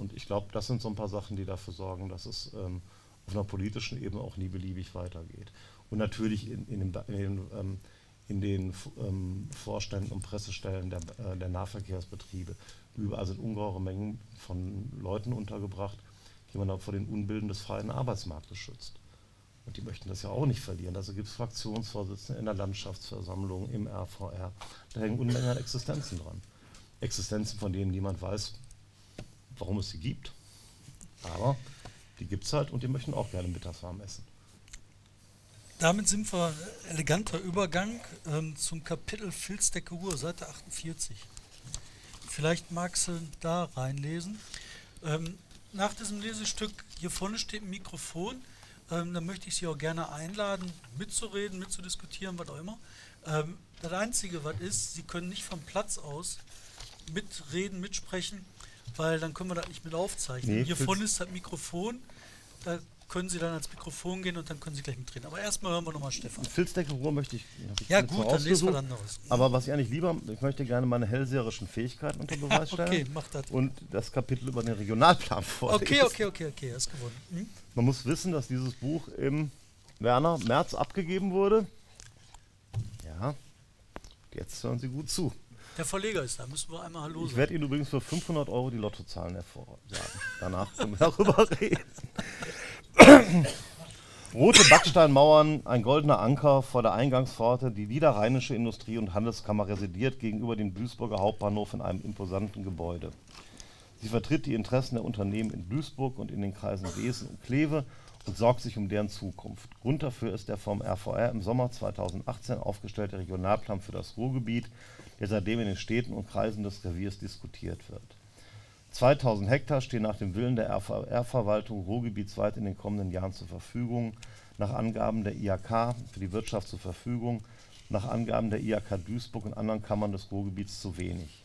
Und ich glaube, das sind so ein paar Sachen, die dafür sorgen, dass es ähm, auf einer politischen Ebene auch nie beliebig weitergeht. Und natürlich in, in, dem, in den, ähm, in den ähm, Vorständen und Pressestellen der, äh, der Nahverkehrsbetriebe. Überall sind ungeheure Mengen von Leuten untergebracht, die man da vor den Unbilden des freien Arbeitsmarktes schützt. Und die möchten das ja auch nicht verlieren. Also gibt es Fraktionsvorsitzende in der Landschaftsversammlung, im RVR. Da hängen Unmengen an Existenzen dran. Existenzen, von denen niemand weiß, warum es sie gibt. Aber die gibt es halt und die möchten auch gerne mittags warm essen. Damit sind wir eleganter Übergang ähm, zum Kapitel Filzdecke Ruhr, Seite 48. Vielleicht magst du da reinlesen. Ähm, nach diesem Lesestück, hier vorne steht ein Mikrofon, ähm, da möchte ich Sie auch gerne einladen, mitzureden, mitzudiskutieren, was auch immer. Ähm, das Einzige, was ist, Sie können nicht vom Platz aus mitreden, mitsprechen, weil dann können wir das nicht mit aufzeichnen. Nee, vorne ist das Mikrofon, da können Sie dann ans Mikrofon gehen und dann können Sie gleich mitreden. Aber erstmal hören wir nochmal Stefan. Filzdecke Ruhr möchte ich. ich Ja gut, dann lesen wir dann anderes. Aber was ich eigentlich lieber, ich möchte gerne meine hellseherischen Fähigkeiten unter Beweis stellen. Okay, mach das. Und das Kapitel über den Regionalplan vorlesen. Okay, okay, okay, okay, hast gewonnen. Hm? Man muss wissen, dass dieses Buch im Werner März abgegeben wurde. Ja, jetzt hören Sie gut zu. Der Verleger ist da, müssen wir einmal Hallo Ich sagen. werde Ihnen übrigens für 500 Euro die Lottozahlen hervorsagen. Danach können wir darüber reden. Rote Backsteinmauern, ein goldener Anker vor der Eingangspforte, die Niederrheinische Industrie- und Handelskammer residiert gegenüber dem Duisburger Hauptbahnhof in einem imposanten Gebäude. Sie vertritt die Interessen der Unternehmen in Duisburg und in den Kreisen Wesen und Kleve und sorgt sich um deren Zukunft. Grund dafür ist der vom RVR im Sommer 2018 aufgestellte Regionalplan für das Ruhrgebiet, der seitdem in den Städten und Kreisen des Reviers diskutiert wird. 2000 Hektar stehen nach dem Willen der RVR-Verwaltung ruhrgebietsweit in den kommenden Jahren zur Verfügung, nach Angaben der IHK für die Wirtschaft zur Verfügung, nach Angaben der IHK Duisburg und anderen Kammern des Ruhrgebiets zu wenig.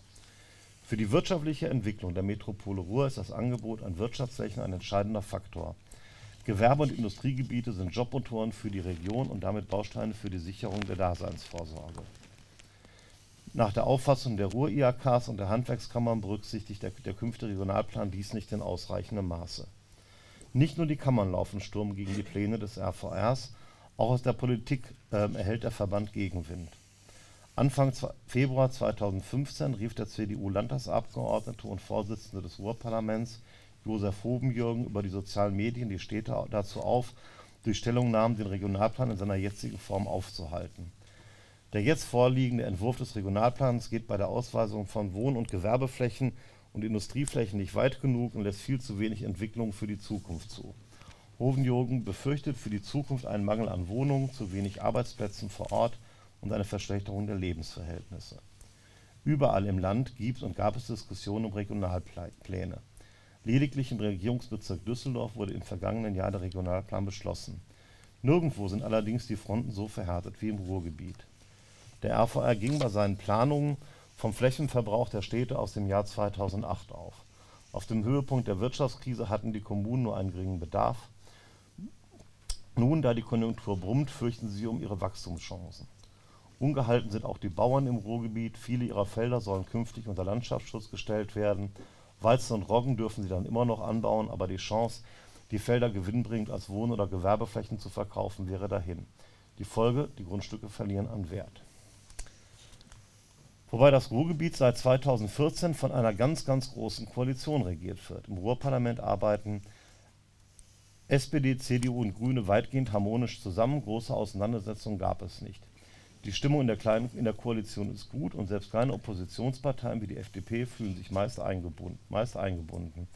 Für die wirtschaftliche Entwicklung der Metropole Ruhr ist das Angebot an Wirtschaftsflächen ein entscheidender Faktor. Gewerbe- und Industriegebiete sind Jobmotoren für die Region und damit Bausteine für die Sicherung der Daseinsvorsorge. Nach der Auffassung der Ruhr-IHKs und der Handwerkskammern berücksichtigt der, der künftige Regionalplan dies nicht in ausreichendem Maße. Nicht nur die Kammern laufen Sturm gegen die Pläne des RVRs, auch aus der Politik äh, erhält der Verband Gegenwind. Anfang Februar 2015 rief der CDU-Landtagsabgeordnete und Vorsitzende des Ruhrparlaments Josef Hobenjürgen über die sozialen Medien die Städte dazu auf, durch Stellungnahmen den Regionalplan in seiner jetzigen Form aufzuhalten. Der jetzt vorliegende Entwurf des Regionalplans geht bei der Ausweisung von Wohn- und Gewerbeflächen und Industrieflächen nicht weit genug und lässt viel zu wenig Entwicklung für die Zukunft zu. Hovenjogen befürchtet für die Zukunft einen Mangel an Wohnungen, zu wenig Arbeitsplätzen vor Ort und eine Verschlechterung der Lebensverhältnisse. Überall im Land gibt und gab es Diskussionen um Regionalpläne. Lediglich im Regierungsbezirk Düsseldorf wurde im vergangenen Jahr der Regionalplan beschlossen. Nirgendwo sind allerdings die Fronten so verhärtet wie im Ruhrgebiet. Der RVR ging bei seinen Planungen vom Flächenverbrauch der Städte aus dem Jahr 2008 auf. Auf dem Höhepunkt der Wirtschaftskrise hatten die Kommunen nur einen geringen Bedarf. Nun, da die Konjunktur brummt, fürchten sie um ihre Wachstumschancen. Ungehalten sind auch die Bauern im Ruhrgebiet. Viele ihrer Felder sollen künftig unter Landschaftsschutz gestellt werden. Weizen und Roggen dürfen sie dann immer noch anbauen, aber die Chance, die Felder gewinnbringend als Wohn- oder Gewerbeflächen zu verkaufen, wäre dahin. Die Folge, die Grundstücke verlieren an Wert. Wobei das Ruhrgebiet seit 2014 von einer ganz, ganz großen Koalition regiert wird. Im Ruhrparlament arbeiten SPD, CDU und Grüne weitgehend harmonisch zusammen. Große Auseinandersetzungen gab es nicht. Die Stimmung in der, kleinen, in der Koalition ist gut und selbst kleine Oppositionsparteien wie die FDP fühlen sich meist eingebunden. Meist eingebunden.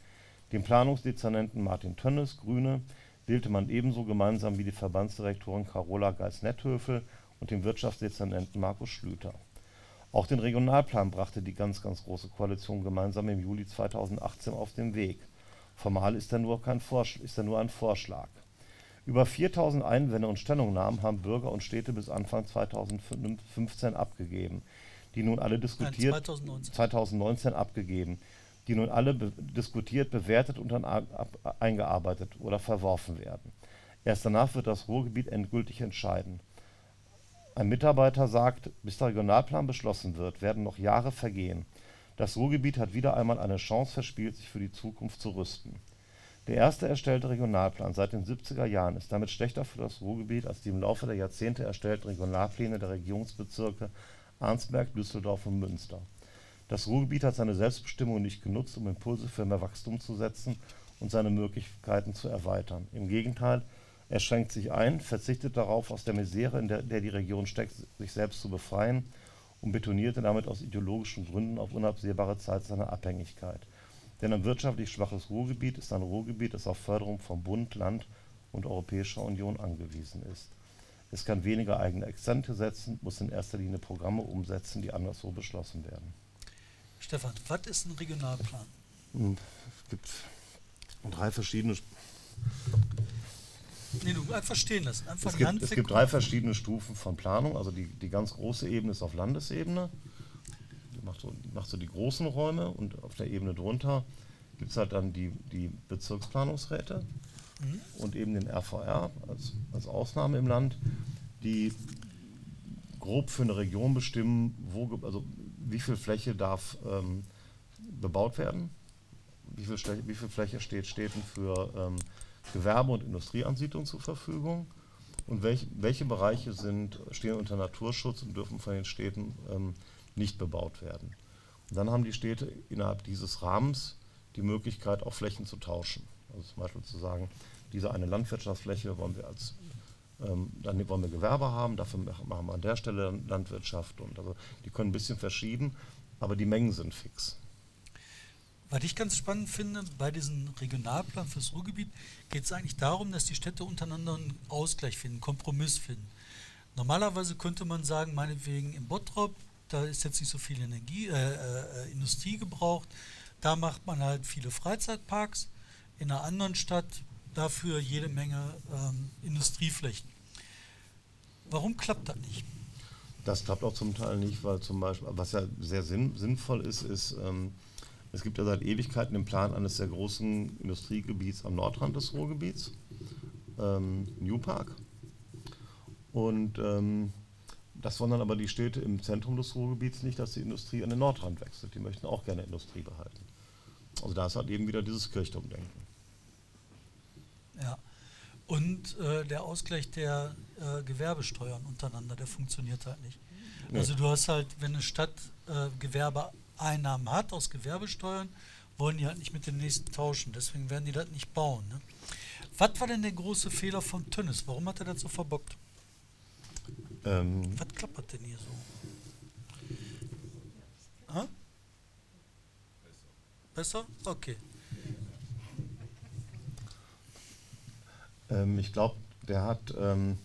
Den Planungsdezernenten Martin Tönnes, Grüne, wählte man ebenso gemeinsam wie die Verbandsdirektorin Carola Geis-Netthöfel und den Wirtschaftsdezernenten Markus Schlüter. Auch den Regionalplan brachte die ganz, ganz große Koalition gemeinsam im Juli 2018 auf den Weg. Formal ist er nur, kein ist er nur ein Vorschlag. Über 4000 Einwände und Stellungnahmen haben Bürger und Städte bis Anfang 2015 abgegeben, die nun alle diskutiert Nein, 2019. 2019 abgegeben, die nun alle be diskutiert, bewertet und dann eingearbeitet oder verworfen werden. Erst danach wird das Ruhrgebiet endgültig entscheiden. Ein Mitarbeiter sagt, bis der Regionalplan beschlossen wird, werden noch Jahre vergehen. Das Ruhrgebiet hat wieder einmal eine Chance verspielt, sich für die Zukunft zu rüsten. Der erste erstellte Regionalplan seit den 70er Jahren ist damit schlechter für das Ruhrgebiet als die im Laufe der Jahrzehnte erstellten Regionalpläne der Regierungsbezirke Arnsberg, Düsseldorf und Münster. Das Ruhrgebiet hat seine Selbstbestimmung nicht genutzt, um Impulse für mehr Wachstum zu setzen und seine Möglichkeiten zu erweitern. Im Gegenteil, er schränkt sich ein, verzichtet darauf, aus der Misere, in der, der die Region steckt, sich selbst zu befreien und betonierte damit aus ideologischen Gründen auf unabsehbare Zeit seine Abhängigkeit. Denn ein wirtschaftlich schwaches Ruhrgebiet ist ein Ruhrgebiet, das auf Förderung von Bund, Land und Europäischer Union angewiesen ist. Es kann weniger eigene Akzente setzen, muss in erster Linie Programme umsetzen, die anderswo beschlossen werden. Stefan, was ist ein Regionalplan? Hm, es gibt drei verschiedene Nee, du einfach stehen lassen. Einfach es, gibt, es gibt drei verschiedene Stufen von Planung. Also die, die ganz große Ebene ist auf Landesebene. Die macht so, die macht so die großen Räume und auf der Ebene drunter gibt es halt dann die, die Bezirksplanungsräte mhm. und eben den RVR als, als Ausnahme im Land, die grob für eine Region bestimmen, wo, also wie viel Fläche darf ähm, bebaut werden, wie viel, wie viel Fläche steht Städten für ähm, Gewerbe- und Industrieansiedlung zur Verfügung und welch, welche Bereiche sind, stehen unter Naturschutz und dürfen von den Städten ähm, nicht bebaut werden. Und dann haben die Städte innerhalb dieses Rahmens die Möglichkeit, auch Flächen zu tauschen. Also zum Beispiel zu sagen, diese eine Landwirtschaftsfläche wollen wir als ähm, dann wollen wir Gewerbe haben, dafür machen wir an der Stelle Landwirtschaft und also die können ein bisschen verschieben, aber die Mengen sind fix. Was ich ganz spannend finde, bei diesem Regionalplan fürs Ruhrgebiet geht es eigentlich darum, dass die Städte untereinander einen Ausgleich finden, einen Kompromiss finden. Normalerweise könnte man sagen, meinetwegen im Bottrop, da ist jetzt nicht so viel Energie, äh, äh, Industrie gebraucht, da macht man halt viele Freizeitparks, in einer anderen Stadt dafür jede Menge ähm, Industrieflächen. Warum klappt das nicht? Das klappt auch zum Teil nicht, weil zum Beispiel, was ja sehr sinn, sinnvoll ist, ist, ähm, es gibt ja seit Ewigkeiten den Plan eines sehr großen Industriegebiets am Nordrand des Ruhrgebiets, ähm, New Park. Und ähm, das wollen dann aber die Städte im Zentrum des Ruhrgebiets nicht, dass die Industrie an den Nordrand wechselt. Die möchten auch gerne Industrie behalten. Also da ist halt eben wieder dieses Kirchturmdenken. Ja. Und äh, der Ausgleich der äh, Gewerbesteuern untereinander, der funktioniert halt nicht. Also du hast halt, wenn eine Stadt äh, Gewerbeeinnahmen hat aus Gewerbesteuern, wollen die halt nicht mit den nächsten tauschen. Deswegen werden die das nicht bauen. Ne? Was war denn der große Fehler von Tönnes? Warum hat er das so verbockt? Ähm, Was klappert denn hier so? Ha? Besser? Okay. Ähm, ich glaube, der hat. Ähm,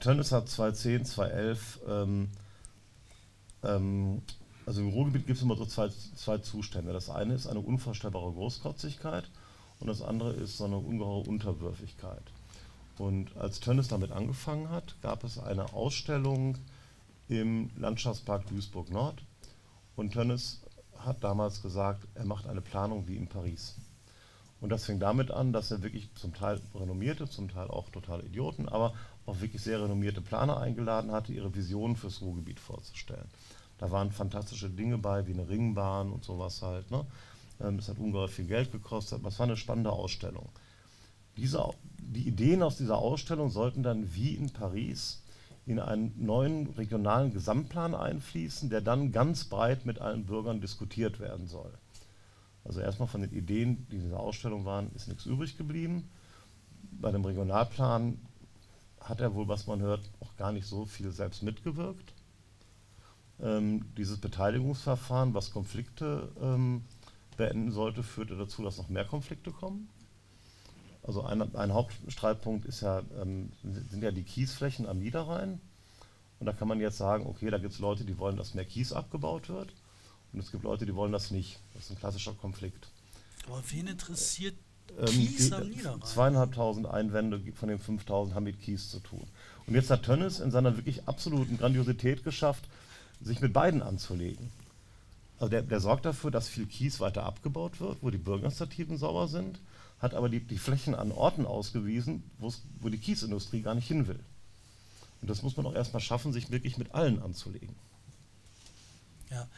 Tönnes hat 2010, 2011. Ähm, ähm, also im Ruhrgebiet gibt es immer so zwei, zwei Zustände. Das eine ist eine unvorstellbare Großkotzigkeit und das andere ist so eine ungeheure Unterwürfigkeit. Und als Tönnes damit angefangen hat, gab es eine Ausstellung im Landschaftspark Duisburg Nord. Und Tönnes hat damals gesagt, er macht eine Planung wie in Paris. Und das fing damit an, dass er wirklich zum Teil renommierte, zum Teil auch total Idioten, aber auch wirklich sehr renommierte Planer eingeladen hatte, ihre Visionen fürs Ruhrgebiet vorzustellen. Da waren fantastische Dinge bei, wie eine Ringbahn und sowas halt. Ne? Ähm, es hat ungeheuer viel Geld gekostet, aber es war eine spannende Ausstellung. Diese, die Ideen aus dieser Ausstellung sollten dann wie in Paris in einen neuen regionalen Gesamtplan einfließen, der dann ganz breit mit allen Bürgern diskutiert werden soll. Also erstmal von den Ideen, die in dieser Ausstellung waren, ist nichts übrig geblieben. Bei dem Regionalplan hat er wohl, was man hört, auch gar nicht so viel selbst mitgewirkt. Ähm, dieses Beteiligungsverfahren, was Konflikte ähm, beenden sollte, führte dazu, dass noch mehr Konflikte kommen. Also ein, ein Hauptstreitpunkt ist ja, ähm, sind ja die Kiesflächen am Niederrhein. Und da kann man jetzt sagen, okay, da gibt es Leute, die wollen, dass mehr Kies abgebaut wird. Und es gibt Leute, die wollen das nicht. Das ist ein klassischer Konflikt. Aber wen interessiert ähm, Kies am Niederrhein? Zweieinhalbtausend Einwände von den 5000 haben mit Kies zu tun. Und jetzt hat Tönnes in seiner wirklich absoluten Grandiosität geschafft, sich mit beiden anzulegen. Also der, der sorgt dafür, dass viel Kies weiter abgebaut wird, wo die Bürgerinitiativen sauber sind, hat aber die, die Flächen an Orten ausgewiesen, wo die Kiesindustrie gar nicht hin will. Und das muss man auch erstmal schaffen, sich wirklich mit allen anzulegen. Ja,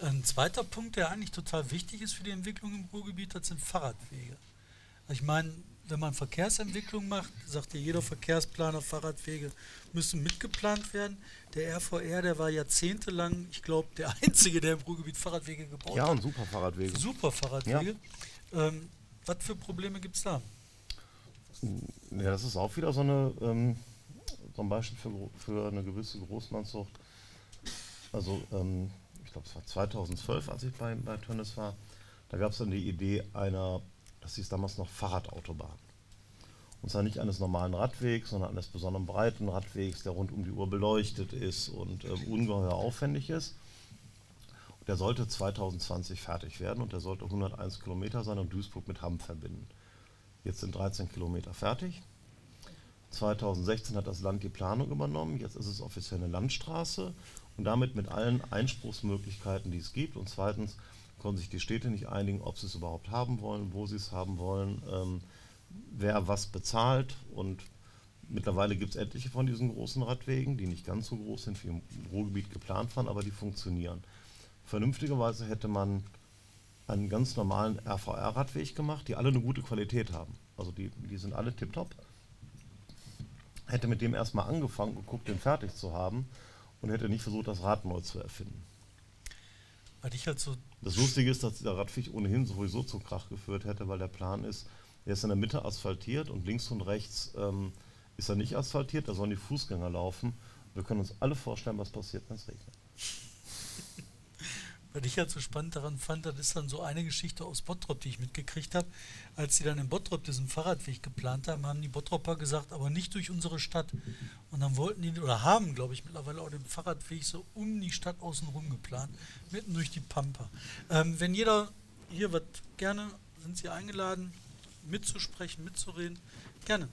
ein zweiter Punkt, der eigentlich total wichtig ist für die Entwicklung im Ruhrgebiet, das sind Fahrradwege. Ich meine, wenn man Verkehrsentwicklung macht, sagt ja jeder Verkehrsplaner, Fahrradwege müssen mitgeplant werden. Der RVR, der war jahrzehntelang, ich glaube, der Einzige, der im Ruhrgebiet Fahrradwege gebaut hat. Ja, und super Fahrradwege. Super Fahrradwege. Ja. Ähm, was für Probleme gibt es da? Ja, das ist auch wieder so eine, ähm, so ein Beispiel für, für eine gewisse Großmannszucht. Also ähm, glaube es war 2012, als ich bei, bei Tönnes war, da gab es dann die Idee einer, das hieß damals noch Fahrradautobahn. Und zwar nicht eines normalen Radwegs, sondern eines besonderen breiten Radwegs, der rund um die Uhr beleuchtet ist und ähm, ungeheuer aufwendig ist. Und der sollte 2020 fertig werden und der sollte 101 Kilometer sein und Duisburg mit Hamm verbinden. Jetzt sind 13 Kilometer fertig. 2016 hat das Land die Planung übernommen, jetzt ist es offiziell eine Landstraße und damit mit allen Einspruchsmöglichkeiten, die es gibt. Und zweitens konnten sich die Städte nicht einigen, ob sie es überhaupt haben wollen, wo sie es haben wollen, ähm, wer was bezahlt. Und mittlerweile gibt es etliche von diesen großen Radwegen, die nicht ganz so groß sind wie im Ruhrgebiet geplant waren, aber die funktionieren. Vernünftigerweise hätte man einen ganz normalen RVR-Radweg gemacht, die alle eine gute Qualität haben. Also die, die sind alle tiptop. Hätte mit dem erstmal angefangen, geguckt, den fertig zu haben und hätte nicht versucht, das Rad neu zu erfinden. Weil ich halt so. Das Lustige ist, dass dieser Radweg ohnehin sowieso zum Krach geführt hätte, weil der Plan ist, der ist in der Mitte asphaltiert und links und rechts ähm, ist er nicht asphaltiert, da sollen die Fußgänger laufen. Wir können uns alle vorstellen, was passiert, wenn es regnet. Was ich halt so spannend daran fand, das ist dann so eine Geschichte aus Bottrop, die ich mitgekriegt habe. Als sie dann in Bottrop diesen Fahrradweg geplant haben, haben die Bottropper gesagt, aber nicht durch unsere Stadt. Und dann wollten die, oder haben, glaube ich, mittlerweile auch den Fahrradweg so um die Stadt außenrum geplant, mitten durch die Pampa. Ähm, wenn jeder hier was gerne, sind Sie eingeladen, mitzusprechen, mitzureden. Gerne.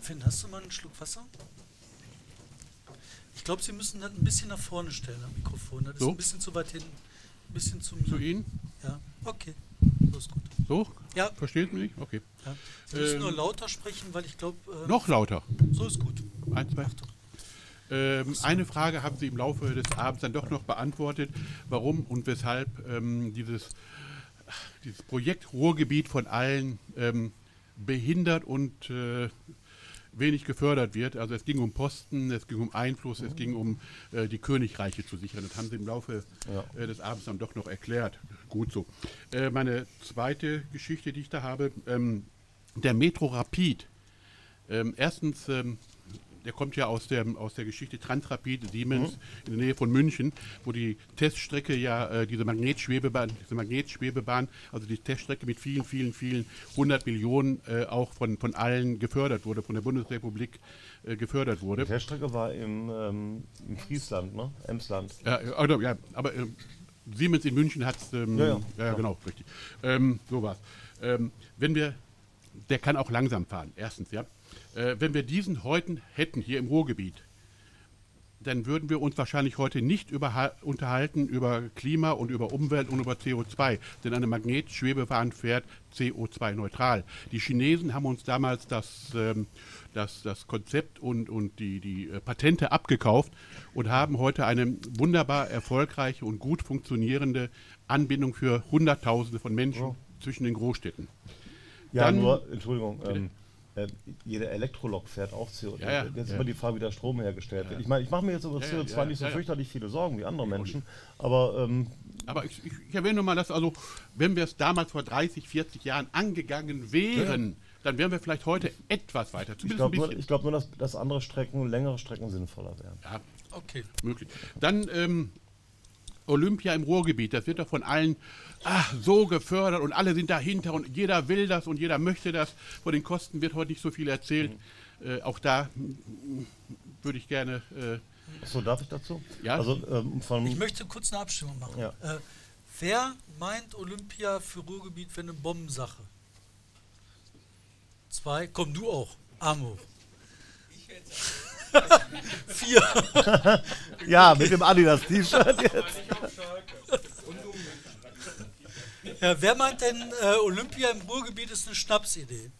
Finn, hast du mal einen Schluck Wasser? Ich glaube, Sie müssen das ein bisschen nach vorne stellen, das Mikrofon. Das ist So? ein bisschen zu weit hinten. Ein bisschen zu Zu. Ihnen? Ja, okay. So ist gut. So? Ja, Versteht mich? Okay. ja. Sie müssen Ähm, nur lauter sprechen, weil ich glaube. Äh, Noch lauter. So ist gut. Eins, zwei. Achtung. Ähm, eine Frage haben Sie im Laufe des Abends dann doch noch beantwortet, warum und weshalb ähm, dieses, dieses Projekt Ruhrgebiet von allen ähm, behindert und äh, wenig gefördert wird. Also es ging um Posten, es ging um Einfluss, es ging um äh, die Königreiche zu sichern. Das haben Sie im Laufe Ja. äh, des Abends dann doch noch erklärt. Gut so. Äh, meine zweite Geschichte, die ich da habe, ähm, der Metro Rapid. Ähm, erstens, ähm, der kommt ja aus der, aus der Geschichte Transrapid Siemens in der Nähe von München, wo die Teststrecke ja äh, diese Magnetschwebebahn, diese Magnetschwebebahn, also die Teststrecke mit vielen, vielen, vielen hundert Millionen äh, auch von, von allen gefördert wurde, von der Bundesrepublik äh, gefördert wurde. Die Teststrecke war im, ähm, im Friesland, ne? Emsland. Ja, äh, oder, ja aber ähm, Siemens in München hat es. Ähm, Ja, ja, ja. genau, richtig. Ähm, so war's. Ähm, wenn wir, der kann auch langsam fahren, erstens, ja. Äh, wenn wir diesen heute hätten hier im Ruhrgebiet, dann würden wir uns wahrscheinlich heute nicht über, unterhalten über Klima und über Umwelt und über CO2, denn eine Magnetschwebebahn fährt CO2-neutral. Die Chinesen haben uns damals das, ähm, das, das Konzept und, und die, die äh, Patente abgekauft und haben heute eine wunderbar erfolgreiche und gut funktionierende Anbindung für Hunderttausende von Menschen zwischen den Großstädten. Ja, Dann- nur, Entschuldigung, ähm, äh, jede Elektrolok fährt auch CO2. Ja, ja, Jetzt ist ja. immer die Frage, wie der Strom hergestellt wird. Ich meine, ich mache mir jetzt über Ja, ja, CO2 ja, nicht so ja, ja. fürchterlich viele Sorgen wie andere Menschen, aber ähm, Aber ich, ich, ich erwähne nur mal, dass also, wenn wir es damals vor 30, 40 Jahren angegangen wären, dann wären wir vielleicht heute etwas weiter. ich glaube nur, glaub nur dass, dass andere Strecken, längere Strecken sinnvoller wären. ja, Okay. möglich. Dann ähm, Olympia im Ruhrgebiet, das wird doch von allen ah, so gefördert und alle sind dahinter und jeder will das und jeder möchte das. Von den Kosten wird heute nicht so viel erzählt. Äh, auch da mm, würde ich gerne. Äh, So, darf ich dazu? Ja. Also ähm, von, Ich möchte kurz eine Abstimmung machen. Ja. Äh, wer meint Olympia für Ruhrgebiet für eine Bombensache? Zwei. Komm, du auch. Arm hoch. Ich sagen, Vier. ja, mit dem Adidas-T-Shirt jetzt. Ja, wer meint denn, äh, Olympia im Ruhrgebiet ist eine Schnapsidee?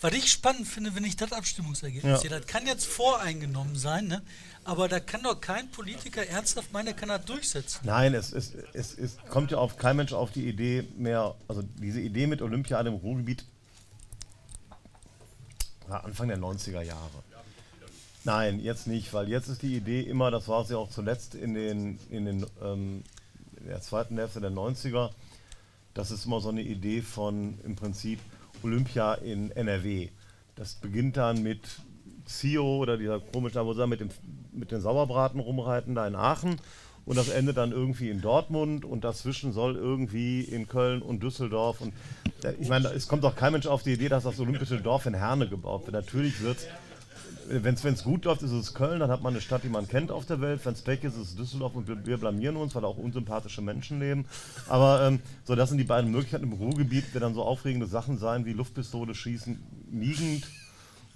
Was ich spannend finde, wenn ich das Abstimmungsergebnis Ja. sehe, das kann jetzt voreingenommen sein, ne? aber da kann doch kein Politiker ernsthaft meinen, er kann das durchsetzen. Nein, es, es, es, es kommt ja auf kein Mensch auf die Idee mehr, also diese Idee mit Olympiade im Ruhrgebiet Anfang der 90er Jahre. Nein, jetzt nicht, weil jetzt ist die Idee immer, das war ja auch zuletzt in, den, in, den, ähm, in der zweiten Hälfte der 90er, das ist immer so eine Idee von im Prinzip Olympia in NRW. Das beginnt dann mit Zio oder dieser komische, wo sie mit, dem, mit den Sauerbraten rumreiten, da in Aachen. Und das endet dann irgendwie in Dortmund und dazwischen soll irgendwie in Köln und Düsseldorf. Und ich meine, es kommt doch kein Mensch auf die Idee, dass das olympische Dorf in Herne gebaut wird. Natürlich wird es wenn es gut läuft, ist es Köln, dann hat man eine Stadt, die man kennt auf der Welt. Wenn es Pech ist, ist es Düsseldorf und wir, wir blamieren uns, weil auch unsympathische Menschen leben. Aber ähm, so, das sind die beiden Möglichkeiten. Im Ruhrgebiet werden dann so aufregende Sachen sein wie Luftpistole schießen, liegend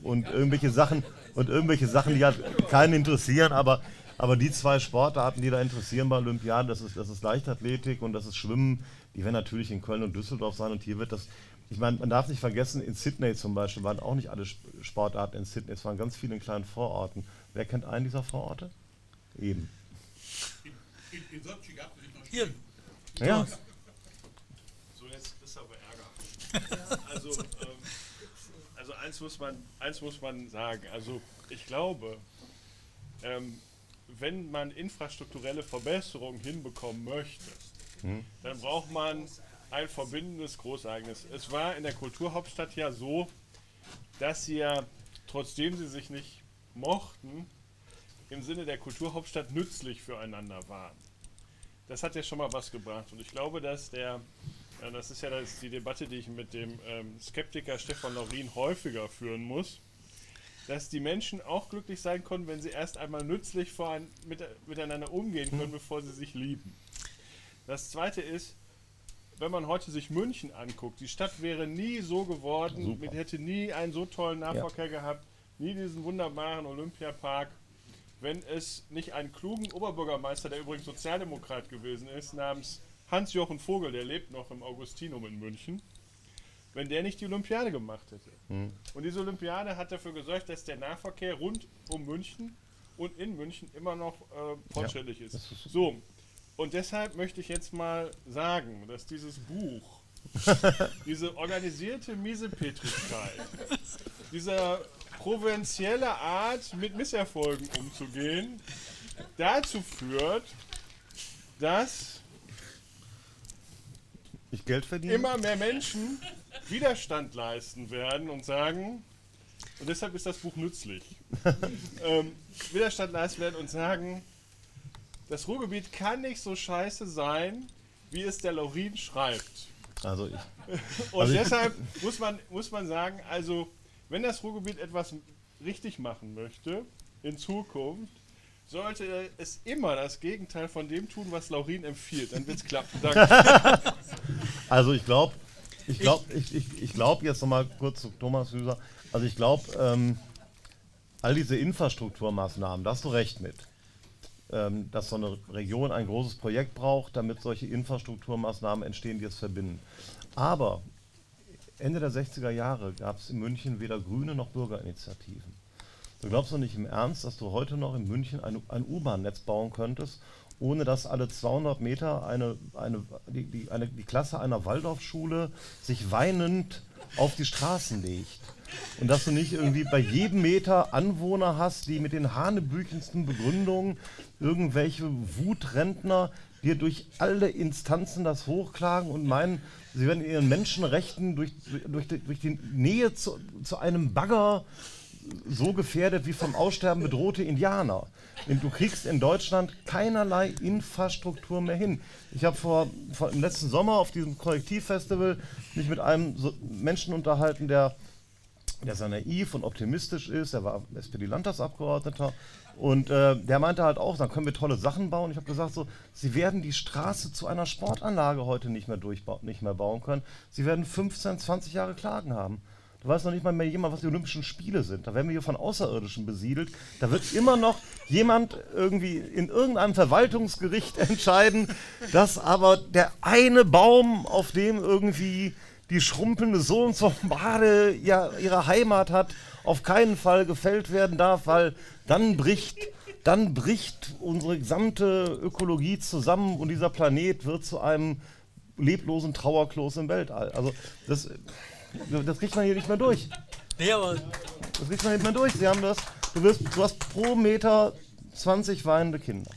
und irgendwelche Sachen und irgendwelche Sachen, die halt keinen interessieren, aber aber die zwei Sportarten, die da interessieren bei Olympiaden, das ist, das ist Leichtathletik und das ist Schwimmen, die werden natürlich in Köln und Düsseldorf sein und hier wird das, ich meine, man darf nicht vergessen, in Sydney zum Beispiel waren auch nicht alle Sp- Sportarten in Sydney, es waren ganz viele in kleinen Vororten. Wer kennt einen dieser Vororte? Eben. in, in Sochi gab es nicht noch Hier. Ja, So, jetzt ist aber Ärger. Also, ähm, also eins, muss man, eins muss man sagen. Also ich glaube, ähm, wenn man infrastrukturelle Verbesserungen hinbekommen möchte, dann braucht man ein verbindendes Großereignis. Es war in der Kulturhauptstadt ja so, dass sie ja, trotzdem sie sich nicht mochten, im Sinne der Kulturhauptstadt nützlich füreinander waren. Das hat ja schon mal was gebracht. Und ich glaube, dass der, das ist ja das, die Debatte, die ich mit dem ähm, Skeptiker Stefan Laurin häufiger führen muss, dass die Menschen auch glücklich sein können, wenn sie erst einmal nützlich vorein, mit, miteinander umgehen können, bevor sie sich lieben. Das zweite ist, wenn man heute sich München anguckt, die Stadt wäre nie so geworden, Super. mit, hätte nie einen so tollen Nahverkehr gehabt, nie diesen wunderbaren Olympiapark, wenn es nicht einen klugen Oberbürgermeister, der übrigens Sozialdemokrat gewesen ist, namens Hans-Jochen Vogel, der lebt noch im Augustinum in München, wenn der nicht die Olympiade gemacht hätte. Und diese Olympiade hat dafür gesorgt, dass der Nahverkehr rund um München und in München immer noch äh, fortschrittlich ist. So, und deshalb möchte ich jetzt mal sagen, dass dieses Buch, diese organisierte Miesepetrigkeit, dieser provinzielle Art, mit Misserfolgen umzugehen, dazu führt, dass Ich Geld verdiene? immer mehr Menschen Widerstand leisten werden und sagen, und deshalb ist das Buch nützlich, ähm, Widerstand leisten werden und sagen, das Ruhrgebiet kann nicht so scheiße sein, wie es der Laurin schreibt. Also ich, Und Also ich- deshalb muss man, muss man sagen, also wenn das Ruhrgebiet etwas richtig machen möchte in Zukunft, sollte es immer das Gegenteil von dem tun, was Laurin empfiehlt. Dann wird es klappen. Danke. also ich glaube, ich glaube, ich, ich, ich glaube jetzt nochmal kurz zu Thomas Hüser. Also ich glaube, ähm, all diese Infrastrukturmaßnahmen, da hast du recht mit. Ähm, dass so eine Region ein großes Projekt braucht, damit solche Infrastrukturmaßnahmen entstehen, die es verbinden. Aber Ende der 60er Jahre gab es in München weder Grüne noch Bürgerinitiativen. Du glaubst doch nicht im Ernst, dass du heute noch in München ein, ein U-Bahn-Netz bauen könntest, ohne dass alle 200 Meter eine, eine, die, die, eine, die Klasse einer Waldorfschule sich weinend auf die Straßen legt. Und dass du nicht irgendwie bei jedem Meter Anwohner hast, die mit den hanebüchensten Begründungen irgendwelche Wutrentner dir durch alle Instanzen das hochklagen und meinen, sie werden ihren Menschenrechten durch, durch, die- durch die Nähe zu, zu einem Bagger so gefährdet wie vom Aussterben bedrohte Indianer. Denn Du kriegst in Deutschland keinerlei Infrastruktur mehr hin. Ich habe vor, vor im letzten Sommer auf diesem Kollektivfestival mich mit einem so Menschen unterhalten, der, der sehr naiv und optimistisch ist. Er war SPD-Landtagsabgeordneter und äh, der meinte halt auch, dann können wir tolle Sachen bauen. Ich habe gesagt, so, sie werden die Straße zu einer Sportanlage heute nicht mehr, durchbau nicht mehr bauen können. Sie werden 15, 20 Jahre Klagen haben. Du weißt noch nicht mal mehr jemand, was die Olympischen Spiele sind. Da werden wir hier von Außerirdischen besiedelt. Da wird immer noch jemand irgendwie in irgendeinem Verwaltungsgericht entscheiden, dass aber der eine Baum, auf dem irgendwie die schrumpelnde so und so Bade ja ihre Heimat hat, auf keinen Fall gefällt werden darf, weil dann bricht, dann bricht unsere gesamte Ökologie zusammen und dieser Planet wird zu einem leblosen Trauerklos im Weltall. Also das, das kriegt man hier nicht mehr durch. Nee, aber Das kriegt man nicht mehr durch. Sie haben das, du, wirst, du hast pro Meter 20 weinende Kinder.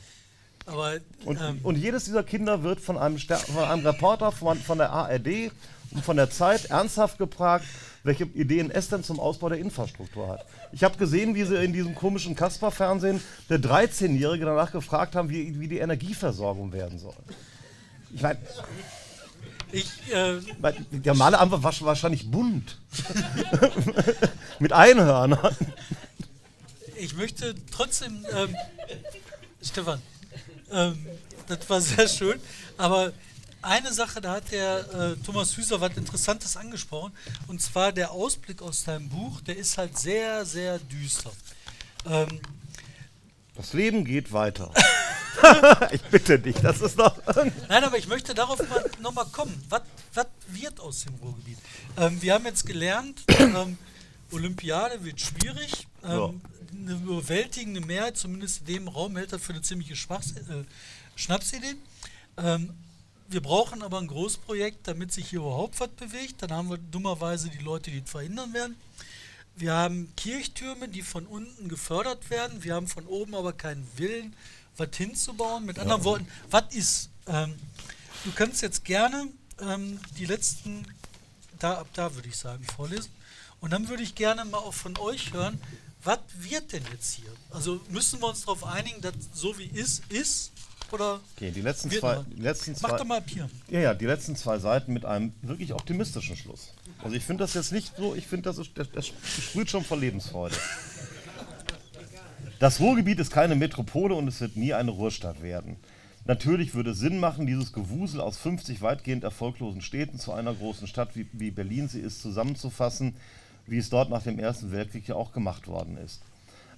aber Und, ähm, und jedes dieser Kinder wird von einem, Ster von einem Reporter von, von der ARD und von der Zeit ernsthaft gefragt, welche Ideen es denn zum Ausbau der Infrastruktur hat. Ich habe gesehen, wie sie in diesem komischen Kasper-Fernsehen der 13-Jährige danach gefragt haben, wie, wie die Energieversorgung werden soll. Ich meine, ich, äh, die normale Antwort war wahrscheinlich bunt. Mit Einhörnern. ich möchte trotzdem, ähm, Stefan, ähm, das war sehr schön, aber eine Sache, da hat der äh, Thomas Hüser was Interessantes angesprochen, und zwar der Ausblick aus deinem Buch, der ist halt sehr, sehr düster. Ähm, Das Leben geht weiter. ich bitte dich, das ist doch. Nein, aber ich möchte darauf mal, noch mal kommen. Was, was wird aus dem Ruhrgebiet? Ähm, wir haben jetzt gelernt, ähm, Olympiade wird schwierig. Ähm, Eine überwältigende Mehrheit, zumindest in dem Raum, hält das für eine ziemliche Schwachs äh, Schnapsidee. Ähm, wir brauchen aber ein Großprojekt, damit sich hier überhaupt was bewegt. Dann haben wir dummerweise die Leute, die es verhindern werden. Wir haben Kirchtürme, die von unten gefördert werden. Wir haben von oben aber keinen Willen, was hinzubauen. Mit anderen Worten, was ist? Ähm, du kannst jetzt gerne ähm, die letzten, da ab da würde ich sagen, vorlesen. Und dann würde ich gerne mal auch von euch hören, was wird denn jetzt hier? Also müssen wir uns darauf einigen, dass so wie ist, ist? Oder Okay, die letzten zwei, die letzten Mach zwei, doch mal Pier. ja, ja, die letzten zwei Seiten mit einem wirklich optimistischen Schluss. Also ich finde das jetzt nicht so, ich finde, das, ist, das, das sprüht schon vor Lebensfreude. Das Ruhrgebiet ist keine Metropole und es wird nie eine Ruhrstadt werden. Natürlich würde es Sinn machen, dieses Gewusel aus 50 weitgehend erfolglosen Städten zu einer großen Stadt, wie, wie Berlin sie ist, zusammenzufassen, wie es dort nach dem Ersten Weltkrieg ja auch gemacht worden ist.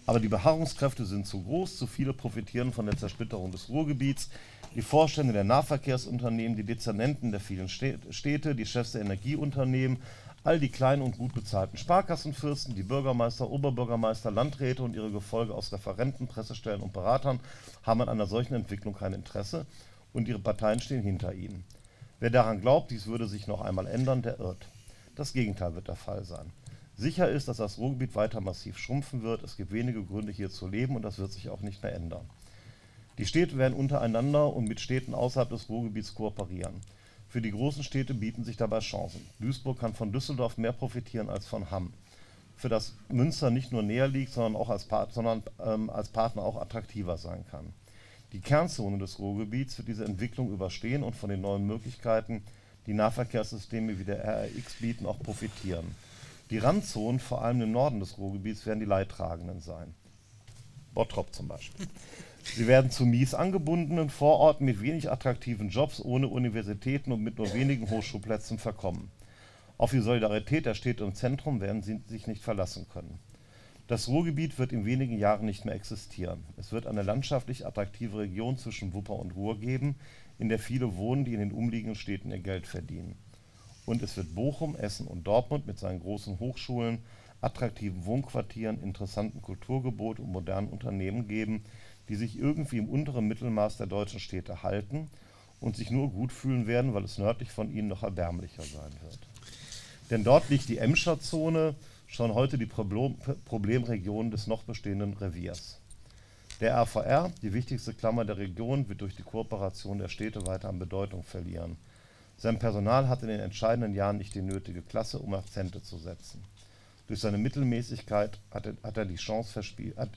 Aber die Beharrungskräfte sind zu groß, zu viele profitieren von der Zersplitterung des Ruhrgebiets. Die Vorstände der Nahverkehrsunternehmen, die Dezernenten der vielen Stä- Städte, die Chefs der Energieunternehmen, all die kleinen und gut bezahlten Sparkassenfürsten, die Bürgermeister, Oberbürgermeister, Landräte und ihre Gefolge aus Referenten, Pressestellen und Beratern haben an einer solchen Entwicklung kein Interesse und ihre Parteien stehen hinter ihnen. Wer daran glaubt, dies würde sich noch einmal ändern, der irrt. Das Gegenteil wird der Fall sein. Sicher ist, dass das Ruhrgebiet weiter massiv schrumpfen wird. Es gibt wenige Gründe, hier zu leben und das wird sich auch nicht mehr ändern. Die Städte werden untereinander und mit Städten außerhalb des Ruhrgebiets kooperieren. Für die großen Städte bieten sich dabei Chancen. Duisburg kann von Düsseldorf mehr profitieren als von Hamm. Für das Münster nicht nur näher liegt, sondern, auch als, Part sondern ähm, als Partner auch attraktiver sein kann. Die Kernzone des Ruhrgebiets wird diese Entwicklung überstehen und von den neuen Möglichkeiten, die Nahverkehrssysteme wie der RRX bieten, auch profitieren. Die Randzonen, vor allem im Norden des Ruhrgebiets, werden die Leidtragenden sein. Bottrop zum Beispiel. Sie werden zu mies angebundenen Vororten mit wenig attraktiven Jobs, ohne Universitäten und mit nur wenigen Hochschulplätzen verkommen. Auf die Solidarität der Städte im Zentrum werden sie sich nicht verlassen können. Das Ruhrgebiet wird in wenigen Jahren nicht mehr existieren. Es wird eine landschaftlich attraktive Region zwischen Wupper und Ruhr geben, in der viele wohnen, die in den umliegenden Städten ihr Geld verdienen. Und es wird Bochum, Essen und Dortmund mit seinen großen Hochschulen, attraktiven Wohnquartieren, interessanten Kulturgebot und modernen Unternehmen geben, die sich irgendwie im unteren Mittelmaß der deutschen Städte halten und sich nur gut fühlen werden, weil es nördlich von ihnen noch erbärmlicher sein wird. Denn dort liegt die Emscher Zone, schon heute die Problem Problemregion des noch bestehenden Reviers. Der RVR, die wichtigste Klammer der Region, wird durch die Kooperation der Städte weiter an Bedeutung verlieren. Sein Personal hat in den entscheidenden Jahren nicht die nötige Klasse, um Akzente zu setzen. Durch seine Mittelmäßigkeit hat er, hat er die Chance verspielt. Hat,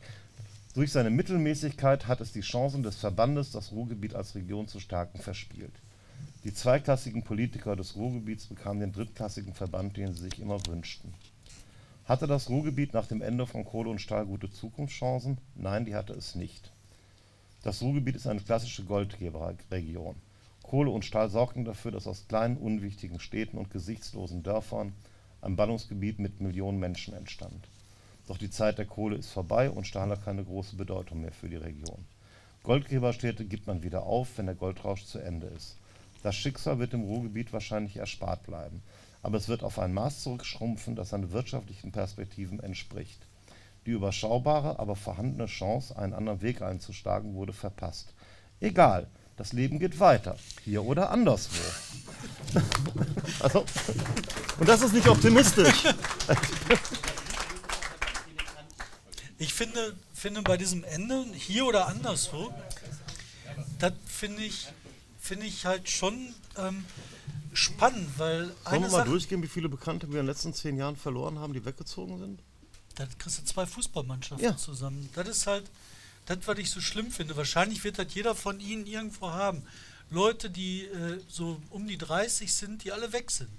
durch seine Mittelmäßigkeit hat es die Chancen des Verbandes, das Ruhrgebiet als Region zu stärken, verspielt. Die zweiklassigen Politiker des Ruhrgebiets bekamen den drittklassigen Verband, den sie sich immer wünschten. Hatte das Ruhrgebiet nach dem Ende von Kohle und Stahl gute Zukunftschancen? Nein, die hatte es nicht. Das Ruhrgebiet ist eine klassische Goldgeberregion. Kohle und Stahl sorgten dafür, dass aus kleinen, unwichtigen Städten und gesichtslosen Dörfern ein Ballungsgebiet mit Millionen Menschen entstand. Doch die Zeit der Kohle ist vorbei und Stahl hat keine große Bedeutung mehr für die Region. Goldgräberstädte gibt man wieder auf, wenn der Goldrausch zu Ende ist. Das Schicksal wird dem Ruhrgebiet wahrscheinlich erspart bleiben, aber es wird auf ein Maß zurückschrumpfen, das seinen wirtschaftlichen Perspektiven entspricht. Die überschaubare, aber vorhandene Chance, einen anderen Weg einzuschlagen, wurde verpasst. Egal, das Leben geht weiter, hier oder anderswo. also, und das ist nicht optimistisch. Ich finde, finde bei diesem Ende, hier oder anderswo, das finde ich, finde ich halt schon ähm, spannend, weil Sollen eine wir mal Sache, durchgehen, wie viele Bekannte wir in den letzten zehn Jahren verloren haben, die weggezogen sind? da kriegst du zwei Fußballmannschaften Ja. zusammen. Das ist halt, das, was ich so schlimm finde. Wahrscheinlich wird das jeder von ihnen irgendwo haben. Leute, die äh, so um die 30 sind, die alle weg sind.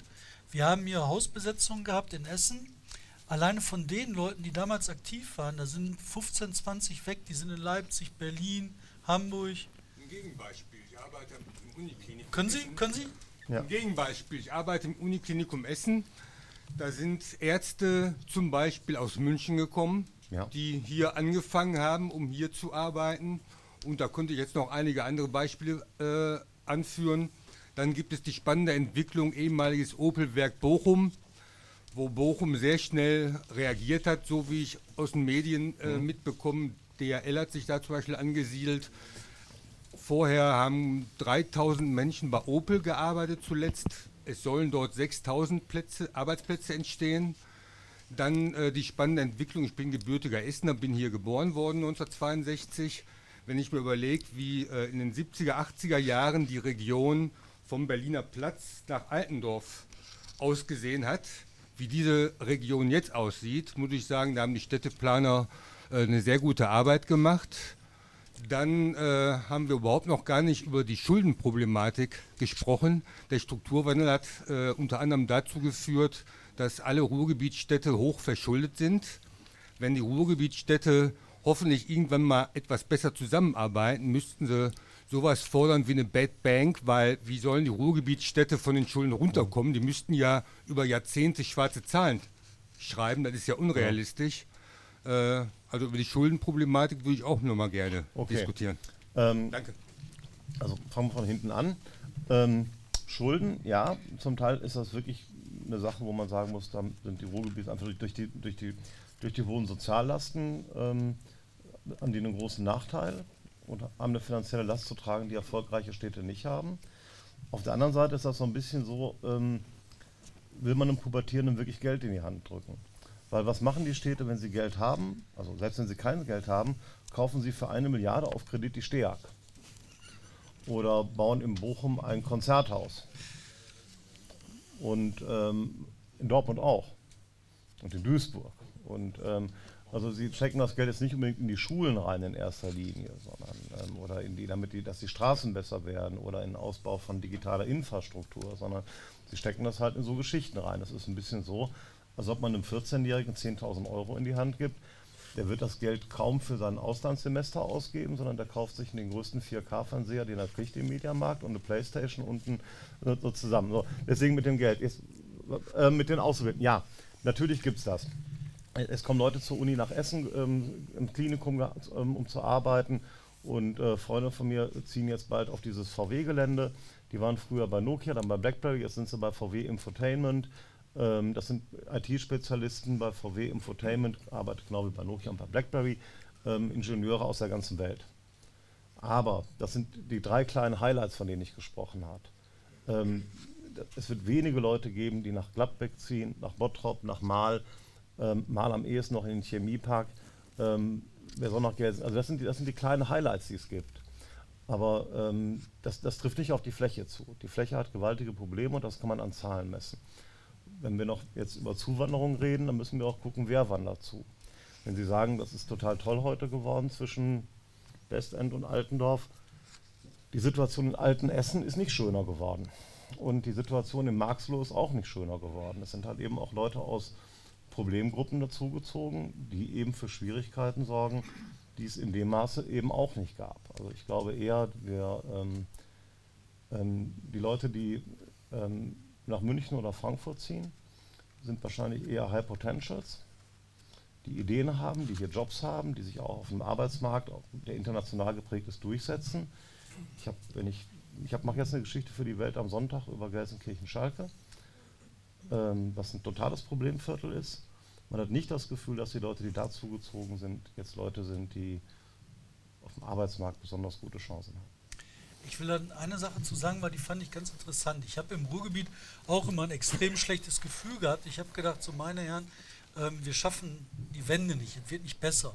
Wir haben hier Hausbesetzungen gehabt in Essen. Alleine von den Leuten, die damals aktiv waren, da sind 15, 20 weg, die sind in Leipzig, Berlin, Hamburg. Ein Gegenbeispiel. Ich arbeite im Uniklinikum. Können Sie? Essen. Können Sie? Ja. Ein Gegenbeispiel. Ich arbeite im Uniklinikum Essen. Da sind Ärzte zum Beispiel aus München gekommen, Ja. die hier angefangen haben, um hier zu arbeiten. Und da könnte ich jetzt noch einige andere Beispiele äh, anführen. Dann gibt es die spannende Entwicklung ehemaliges Opel-Werk Bochum, wo Bochum sehr schnell reagiert hat, so wie ich aus den Medien äh, mitbekommen. DHL hat sich da zum Beispiel angesiedelt. Vorher haben 3000 Menschen bei Opel gearbeitet zuletzt. Es sollen dort 6000 Plätze, Arbeitsplätze entstehen. Dann äh, die spannende Entwicklung, ich bin gebürtiger Essener, bin hier geboren worden 1962. Wenn ich mir überlege, wie äh, in den 70er, 80er Jahren die Region vom Berliner Platz nach Altendorf ausgesehen hat, wie diese Region jetzt aussieht, muss ich sagen, da haben die Städteplaner äh, eine sehr gute Arbeit gemacht. Dann äh, haben wir überhaupt noch gar nicht über die Schuldenproblematik gesprochen. Der Strukturwandel hat äh, unter anderem dazu geführt, dass alle Ruhrgebietsstädte hoch verschuldet sind. Wenn die Ruhrgebietsstädte hoffentlich irgendwann mal etwas besser zusammenarbeiten, müssten sie sowas fordern wie eine Bad Bank, weil wie sollen die Ruhrgebietsstädte von den Schulden runterkommen? Die müssten ja über Jahrzehnte schwarze Zahlen schreiben, das ist ja unrealistisch. Äh, also über die Schuldenproblematik würde ich auch nur mal gerne Okay. diskutieren. Ähm, Danke. Also fangen wir von hinten an. Ähm, Schulden, ja, zum Teil ist das wirklich eine Sache, wo man sagen muss, da sind die Ruhrgebiete einfach durch die, durch die, durch die hohen Soziallasten, ähm, haben die einen großen Nachteil und haben eine finanzielle Last zu tragen, die erfolgreiche Städte nicht haben. Auf der anderen Seite ist das so ein bisschen so, ähm, will man einem Pubertierenden wirklich Geld in die Hand drücken. Weil was machen die Städte, wenn sie Geld haben? Also selbst wenn sie kein Geld haben, kaufen sie für eine Milliarde auf Kredit die Steag oder bauen in Bochum ein Konzerthaus. Und ähm, in Dortmund auch. Und in Duisburg. Und ähm, also sie stecken das Geld jetzt nicht unbedingt in die Schulen rein in erster Linie, sondern ähm, oder in die, damit die, dass die Straßen besser werden oder in den Ausbau von digitaler Infrastruktur, sondern sie stecken das halt in so Geschichten rein. Das ist ein bisschen so, als ob man einem 14-Jährigen 10.000 Euro in die Hand gibt. Der wird das Geld kaum für sein Auslandssemester ausgeben, sondern der kauft sich den größten 4K-Fernseher, den er kriegt im Mediamarkt und eine Playstation und ein, so, so zusammen. So, deswegen mit dem Geld. Jetzt, äh, mit den Auszubildenden. Ja, natürlich gibt es das. Es kommen Leute zur Uni nach Essen ähm, im Klinikum, ähm, um zu arbeiten. Und äh, Freunde von mir ziehen jetzt bald auf dieses VW-Gelände. Die waren früher bei Nokia, dann bei BlackBerry, jetzt sind sie bei VW Infotainment. Ähm, das sind IT-Spezialisten bei VW Infotainment, arbeitet genau wie bei Nokia und bei BlackBerry, ähm, Ingenieure aus der ganzen Welt. Aber das sind die drei kleinen Highlights, von denen ich gesprochen habe. Ähm, es wird wenige Leute geben, die nach Gladbeck ziehen, nach Bottrop, nach Mahl, ähm, mal am ehesten noch in den Chemiepark. Ähm, wer soll noch Geld? Also das sind, die, das sind die kleinen Highlights, die es gibt. Aber ähm, das, das trifft nicht auf die Fläche zu. Die Fläche hat gewaltige Probleme und das kann man an Zahlen messen. Wenn wir noch jetzt über Zuwanderung reden, dann müssen wir auch gucken, wer wandert zu. Wenn Sie sagen, das ist total toll heute geworden zwischen Westend und Altendorf, die Situation in Altenessen ist nicht schöner geworden. Und die Situation in Marxloh ist auch nicht schöner geworden. Es sind halt eben auch Leute aus Problemgruppen dazugezogen, die eben für Schwierigkeiten sorgen, die es in dem Maße eben auch nicht gab. Also ich glaube eher, wir, ähm, ähm, die Leute, die ähm, nach München oder Frankfurt ziehen, sind wahrscheinlich eher High Potentials, die Ideen haben, die hier Jobs haben, die sich auch auf dem Arbeitsmarkt, der international geprägt ist, durchsetzen. Ich habe, wenn ich, ich mache jetzt eine Geschichte für die Welt am Sonntag über Gelsenkirchen-Schalke, ähm, was ein totales Problemviertel ist. Man hat nicht das Gefühl, dass die Leute, die dazugezogen sind, jetzt Leute sind, die auf dem Arbeitsmarkt besonders gute Chancen haben. Ich will dann eine Sache zu sagen, weil die fand ich ganz interessant. Ich habe im Ruhrgebiet auch immer ein extrem schlechtes Gefühl gehabt. Ich habe gedacht, so meine Herren, ähm, wir schaffen die Wende nicht, es wird nicht besser.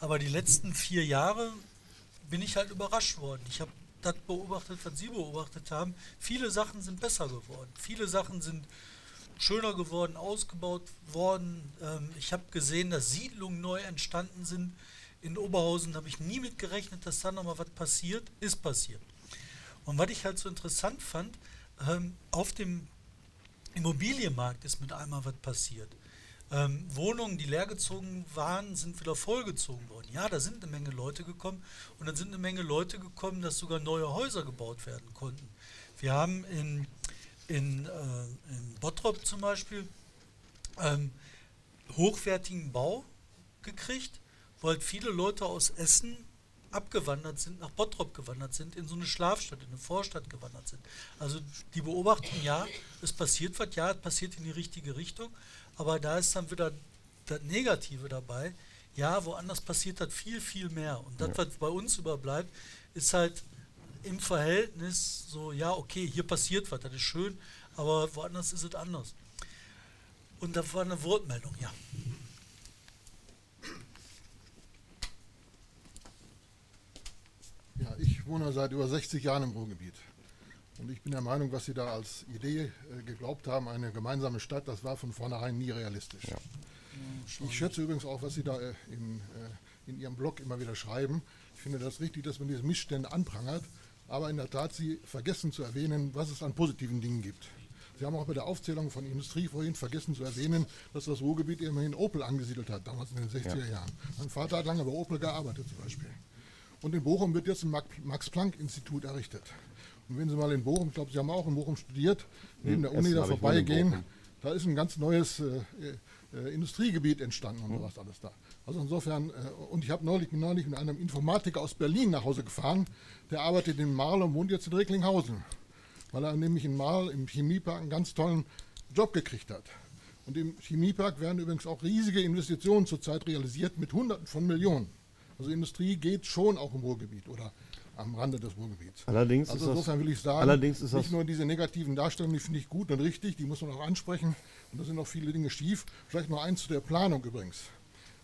Aber die letzten vier Jahre bin ich halt überrascht worden. Ich habe das beobachtet, was Sie beobachtet haben. Viele Sachen sind besser geworden. Viele Sachen sind schöner geworden, ausgebaut worden. Ähm, ich habe gesehen, dass Siedlungen neu entstanden sind. In Oberhausen habe ich nie mit gerechnet, dass da nochmal was passiert. Ist passiert. Und was ich halt so interessant fand, ähm, auf dem Immobilienmarkt ist mit einmal was passiert. Ähm, Wohnungen, die leergezogen waren, sind wieder vollgezogen worden. Ja, da sind eine Menge Leute gekommen und dann sind eine Menge Leute gekommen, dass sogar neue Häuser gebaut werden konnten. Wir haben in, in, äh, in Bottrop zum Beispiel ähm, hochwertigen Bau gekriegt, wo halt viele Leute aus Essen abgewandert sind, nach Bottrop gewandert sind, in so eine Schlafstadt, in eine Vorstadt gewandert sind. Also die Beobachtung, ja, es passiert was, ja, es passiert in die richtige Richtung, aber da ist dann wieder das Negative dabei. Ja, woanders passiert das viel, viel mehr. Und das, was bei uns überbleibt, ist halt im Verhältnis so, ja, okay, hier passiert was, das ist schön, aber woanders ist es anders. Und da war eine Wortmeldung, ja. Ja, ich wohne seit über 60 Jahren im Ruhrgebiet. Und ich bin der Meinung, was Sie da als Idee äh, geglaubt haben, eine gemeinsame Stadt, das war von vornherein nie realistisch. Ich schätze übrigens auch, was Sie da äh, in, äh, in Ihrem Blog immer wieder schreiben. Ich finde das richtig, dass man diese Missstände anprangert, aber in der Tat Sie vergessen zu erwähnen, was es an positiven Dingen gibt. Sie haben auch bei der Aufzählung von Industrie vorhin vergessen zu erwähnen, dass das Ruhrgebiet immerhin Opel angesiedelt hat, damals in den 60er Jahren. Mein Vater hat lange bei Opel gearbeitet zum Beispiel. Und in Bochum wird jetzt ein Max-Planck-Institut errichtet. Und wenn Sie mal in Bochum, ich glaube, Sie haben auch in Bochum studiert, neben der Uni da vorbeigehen, da ist ein ganz neues äh, äh, Industriegebiet entstanden und sowas alles da. Also insofern, äh, und ich habe neulich, neulich mit einem Informatiker aus Berlin nach Hause gefahren, der arbeitet in Marl und wohnt jetzt in Recklinghausen, weil er nämlich in Marl im Chemiepark einen ganz tollen Job gekriegt hat. Und im Chemiepark werden übrigens auch riesige Investitionen zurzeit realisiert mit Hunderten von Millionen. Also Industrie geht schon auch im Ruhrgebiet oder am Rande des Ruhrgebiets. Allerdings also ist das- insofern will ich sagen, allerdings ist das- nicht nur diese negativen Darstellungen, die finde ich gut und richtig, die muss man auch ansprechen. Und da sind noch viele Dinge schief. Vielleicht noch eins zu der Planung übrigens.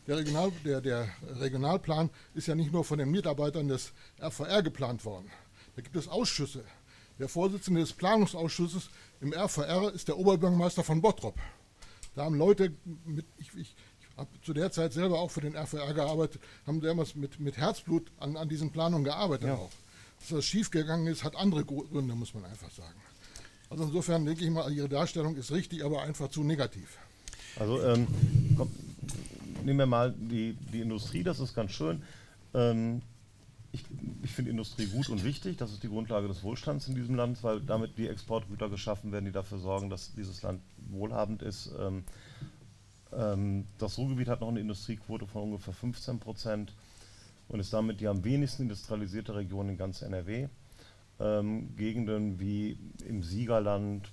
Der, Regional, der, der Regionalplan ist ja nicht nur von den Mitarbeitern des RVR geplant worden. Da gibt es Ausschüsse. Der Vorsitzende des Planungsausschusses im RVR ist der Oberbürgermeister von Bottrop. Da haben Leute mit, ich, ich habe zu der Zeit selber auch für den RVR gearbeitet, haben damals mit, mit Herzblut an, an diesen Planungen gearbeitet Ja. auch. Dass das schiefgegangen ist, hat andere Gründe, muss man einfach sagen. Also insofern denke ich mal, Ihre Darstellung ist richtig, aber einfach zu negativ. Also ähm, komm, nehmen wir mal die, die Industrie, das ist ganz schön. Ähm, ich ich finde Industrie gut und wichtig, das ist die Grundlage des Wohlstands in diesem Land, weil damit die Exportgüter geschaffen werden, die dafür sorgen, dass dieses Land wohlhabend ist. Ähm, ähm, das Ruhrgebiet hat noch eine Industriequote von ungefähr 15 Prozent und ist damit die am wenigsten industrialisierte Region in ganz NRW. Ähm, Gegenden wie im Siegerland,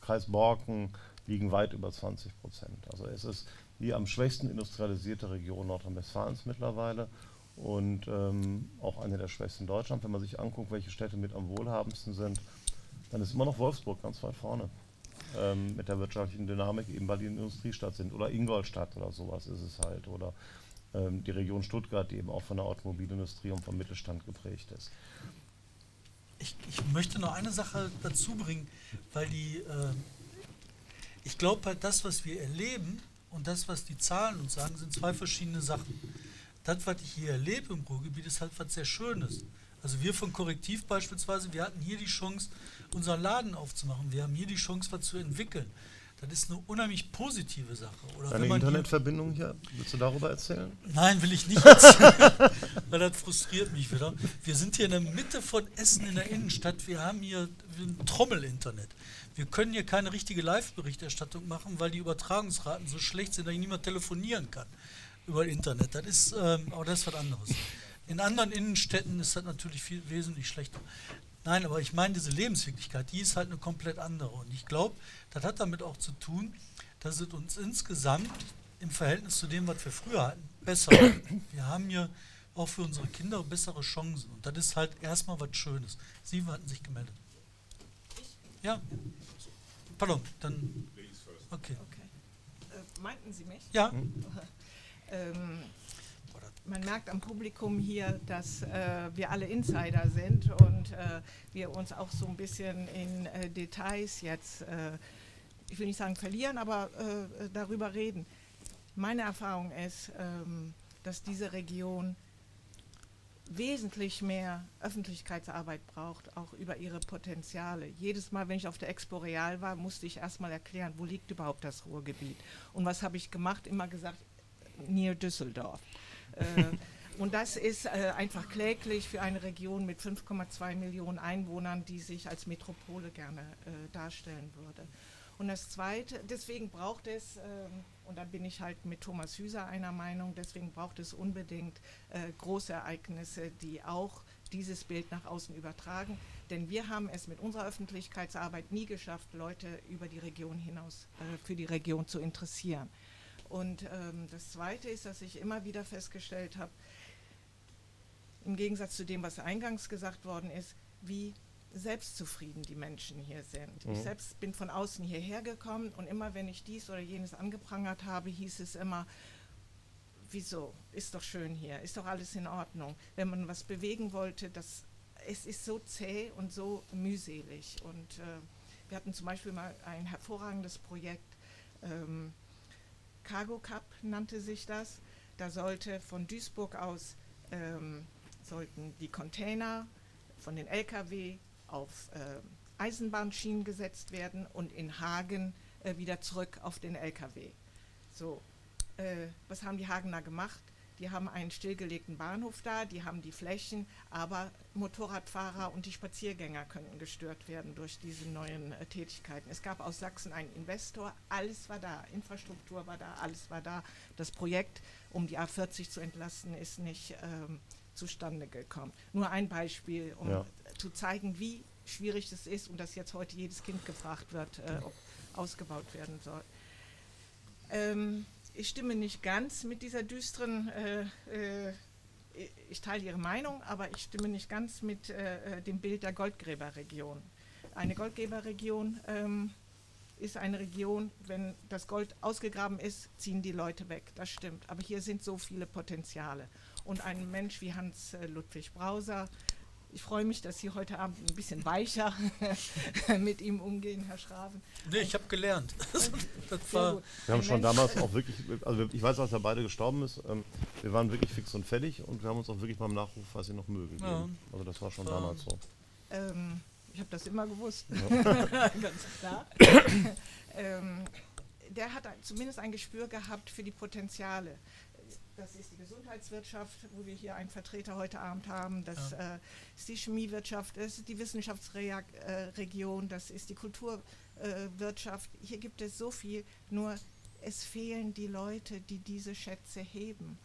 Kreis Borken liegen weit über 20 Prozent. Also es ist die am schwächsten industrialisierte Region Nordrhein-Westfalens mittlerweile und ähm, auch eine der schwächsten Deutschlands. Wenn man sich anguckt, welche Städte mit am wohlhabendsten sind, dann ist immer noch Wolfsburg ganz weit vorne ähm, mit der wirtschaftlichen Dynamik, eben weil die eine Industriestadt sind. Oder Ingolstadt oder sowas ist es halt. Oder ähm, die Region Stuttgart, die eben auch von der Automobilindustrie und vom Mittelstand geprägt ist. Ich, ich möchte noch eine Sache dazu bringen, weil die, äh, ich glaube halt, das, was wir erleben und das, was die Zahlen uns sagen, sind zwei verschiedene Sachen. Das, was ich hier erlebe im Ruhrgebiet, ist halt was sehr Schönes. Also wir von Korrektiv beispielsweise, wir hatten hier die Chance, unseren Laden aufzumachen. Wir haben hier die Chance, was zu entwickeln. Das ist eine unheimlich positive Sache. Oder Deine Internetverbindung hier, willst du darüber erzählen? Nein, will ich nicht erzählen, weil das frustriert mich wieder. Wir sind hier in der Mitte von Essen in der Innenstadt. Wir haben hier ein Trommel-Internet. Wir können hier keine richtige Live-Berichterstattung machen, weil die Übertragungsraten so schlecht sind, dass ich niemand telefonieren kann über Internet. Das ist, ähm, aber das ist was anderes. In anderen Innenstädten ist das natürlich viel wesentlich schlechter. Nein, aber ich meine, diese Lebenswirklichkeit, die ist halt eine komplett andere. Und ich glaube, das hat damit auch zu tun, dass es uns insgesamt im Verhältnis zu dem, was wir früher hatten, besser. Wir haben hier auch für unsere Kinder bessere Chancen. Und das ist halt erstmal was Schönes. Sie hatten sich gemeldet. Ja. Pardon, dann. Okay. Okay. Äh, meinten Sie mich? Ja. Ähm, man merkt am Publikum hier, dass äh, wir alle Insider sind und äh, wir uns auch so ein bisschen in äh, Details jetzt, äh, ich will nicht sagen verlieren, aber äh, darüber reden. Meine Erfahrung ist, ähm, dass diese Region wesentlich mehr Öffentlichkeitsarbeit braucht, auch über ihre Potenziale. Jedes Mal, wenn ich auf der Expo Real war, musste ich erstmal erklären, wo liegt überhaupt das Ruhrgebiet. Und was habe ich gemacht? Immer gesagt, near Düsseldorf. Äh, und das ist äh, einfach kläglich für eine Region mit 5,2 Millionen Einwohnern, die sich als Metropole gerne äh, darstellen würde. Und das Zweite, deswegen braucht es, ähm, und da bin ich halt mit Thomas Hüser einer Meinung, deswegen braucht es unbedingt äh, große Ereignisse, die auch dieses Bild nach außen übertragen. Denn wir haben es mit unserer Öffentlichkeitsarbeit nie geschafft, Leute über die Region hinaus äh, für die Region zu interessieren. Und ähm, das Zweite ist, dass ich immer wieder festgestellt habe, im Gegensatz zu dem, was eingangs gesagt worden ist, wie selbstzufrieden die Menschen hier sind. Ich selbst bin von außen hierher gekommen und immer wenn ich dies oder jenes angeprangert habe, hieß es immer, wieso, ist doch schön hier, ist doch alles in Ordnung. Wenn man was bewegen wollte, das, es ist so zäh und so mühselig. Und äh, wir hatten zum Beispiel mal ein hervorragendes Projekt, ähm, Cargo Cup nannte sich das. Da sollte von Duisburg aus ähm, sollten die Container von den Lkw auf äh, Eisenbahnschienen gesetzt werden und in Hagen äh, wieder zurück auf den Lkw. So, äh, was haben die Hagener gemacht? Die haben einen stillgelegten Bahnhof da, die haben die Flächen, aber Motorradfahrer und die Spaziergänger könnten gestört werden durch diese neuen äh, Tätigkeiten. Es gab aus Sachsen einen Investor, alles war da, Infrastruktur war da, alles war da. Das Projekt, um die A40 zu entlasten, ist nicht ähm, zustande gekommen. Nur ein Beispiel, um Ja. zu zeigen, wie schwierig es ist und dass jetzt heute jedes Kind gefragt wird, äh, ob ausgebaut werden soll. Ähm, ich stimme nicht ganz mit dieser düsteren, äh, äh, ich teile Ihre Meinung, aber ich stimme nicht ganz mit äh, äh, dem Bild der Goldgräberregion. Eine Goldgräberregion ähm, ist eine Region, wenn das Gold ausgegraben ist, ziehen die Leute weg. Das stimmt. Aber hier sind so viele Potenziale. Und ein Mensch wie Hans äh, Ludwig Brauser, ich freue mich, dass Sie heute Abend ein bisschen weicher mit ihm umgehen, Herr Schraven. Nee, ich habe gelernt. Wir haben schon damals auch wirklich, also ich weiß, dass er beide gestorben ist. Ähm, wir waren wirklich fix und fertig und wir haben uns auch wirklich beim Nachruf, was sie noch mögen. Ja. gegeben. Also das war schon War- damals so. Ähm, ich habe das immer gewusst. Ganz klar. ähm, der hat zumindest ein Gespür gehabt für die Potenziale. Das ist die Gesundheitswirtschaft, wo wir hier einen Vertreter heute Abend haben. Das äh, ist die Chemiewirtschaft, das ist die Wissenschaftsregion, das ist die Kulturwirtschaft. Hier gibt es so viel, nur es fehlen die Leute, die diese Schätze heben.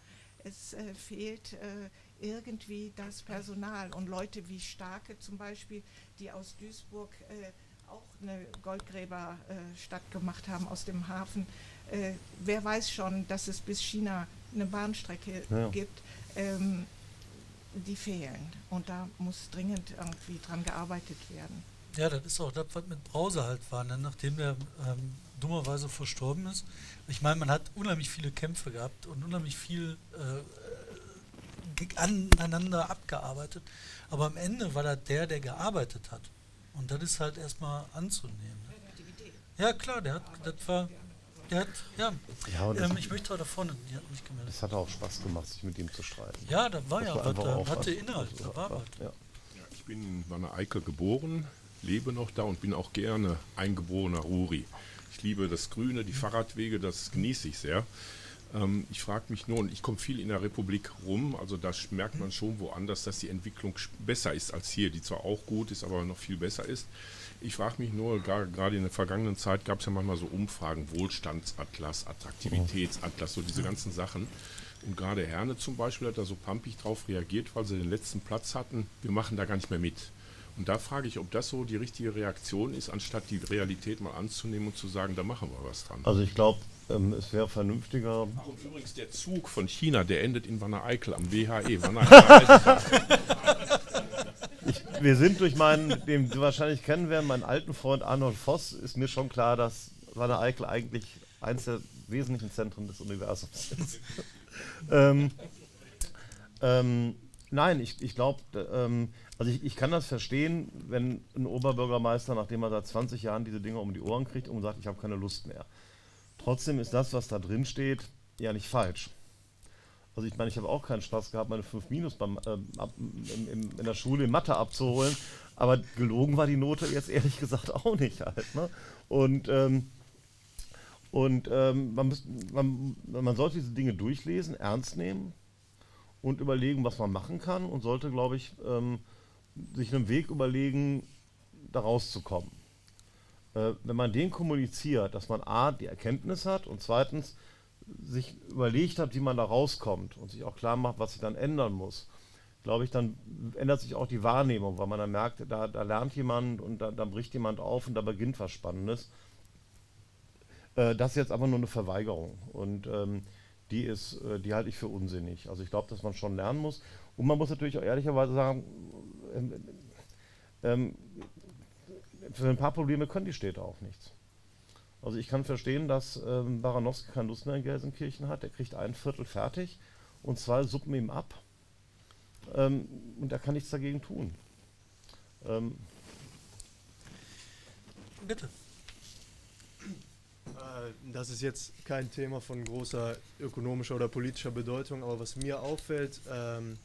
Es äh, fehlt äh, irgendwie das Personal und Leute wie Starke zum Beispiel, die aus Duisburg äh, auch eine Goldgräberstadt gemacht haben aus dem Hafen. Äh, wer weiß schon, dass es bis China eine Bahnstrecke Ja. gibt. Ähm, die fehlen und da muss dringend irgendwie dran gearbeitet werden. ja, das ist auch das, was mit Brause halt war, ne? nachdem der ähm, dummerweise verstorben ist. Ich meine, man hat unheimlich viele Kämpfe gehabt und unheimlich viel äh, ge- aneinander abgearbeitet. Aber am Ende war das der, der gearbeitet hat. Und das ist halt erstmal anzunehmen. Ne? Ja, klar, der hat, das war, ja. Ja, und das- ähm, ich möchte da vorne, die hat mich gemeldet. Es hat auch Spaß gemacht, sich mit ihm zu streiten. Ja, da war Das ja war da hatte was. Inhalt, da war was. Ja. Ja, ich bin in Wanne Eickel geboren, lebe noch da und bin auch gerne eingeborener Ruri. Ich liebe das Grüne, die Fahrradwege, das genieße ich sehr. Ähm, ich frage mich nur, und ich komme viel in der Republik rum, also da merkt man schon woanders, dass die Entwicklung besser ist als hier, die zwar auch gut ist, aber noch viel besser ist. Ich frage mich nur, gerade in der vergangenen Zeit gab es ja manchmal so Umfragen, Wohlstandsatlas, Attraktivitätsatlas, so diese ganzen Sachen. Und gerade Herne zum Beispiel hat da so pampig drauf reagiert, weil sie den letzten Platz hatten. Wir machen da gar nicht mehr mit. Und da frage ich, ob das so die richtige Reaktion ist, anstatt die Realität mal anzunehmen und zu sagen, da machen wir was dran. Also ich glaube, ähm, es wäre vernünftiger, Ach, und übrigens, der Zug von China, der endet in Wanne Eickel am WHE. Wanne Eickel. Wir sind durch meinen, den Sie wahrscheinlich kennen werden, meinen alten Freund Arnold Voss, ist mir schon klar, dass Wanne Eickel eigentlich eins der wesentlichen Zentren des Universums ist. ähm, ähm, nein, ich, ich glaube, ähm, also ich, ich kann das verstehen, wenn ein Oberbürgermeister, nachdem er seit 20 Jahren diese Dinge um die Ohren kriegt und sagt, ich habe keine Lust mehr. Trotzdem ist das, was da drin steht, ja nicht falsch. Also ich meine, ich habe auch keinen Spaß gehabt, meine 5 Minus beim, ähm, ab, im, im, in der Schule in Mathe abzuholen. Aber gelogen war die Note jetzt ehrlich gesagt auch nicht halt. Ne? Und, ähm, und ähm, man, muss, man, man sollte diese Dinge durchlesen, ernst nehmen und überlegen, was man machen kann und sollte, glaube ich, ähm, sich einen Weg überlegen, da rauszukommen. Äh, wenn man den kommuniziert, dass man A, die Erkenntnis hat und zweitens sich überlegt hat, wie man da rauskommt und sich auch klar macht, was sich dann ändern muss, glaube ich, dann ändert sich auch die Wahrnehmung, weil man dann merkt, da, da lernt jemand und da, da bricht jemand auf und da beginnt was Spannendes. Äh, das ist jetzt aber nur eine Verweigerung und ähm, die ist, äh, die halte ich für unsinnig. Also ich glaube, dass man schon lernen muss und man muss natürlich auch ehrlicherweise sagen, ähm, ähm, für ein paar Probleme können die Städte auch nichts. Also ich kann verstehen, dass ähm, Baranowski keine Lust mehr in Gelsenkirchen hat. Der kriegt ein Viertel fertig und zwei suppen ihm ab. Ähm, und er kann nichts dagegen tun. Ähm, Bitte. Äh, Das ist jetzt kein Thema von großer ökonomischer oder politischer Bedeutung, aber was mir auffällt, ähm,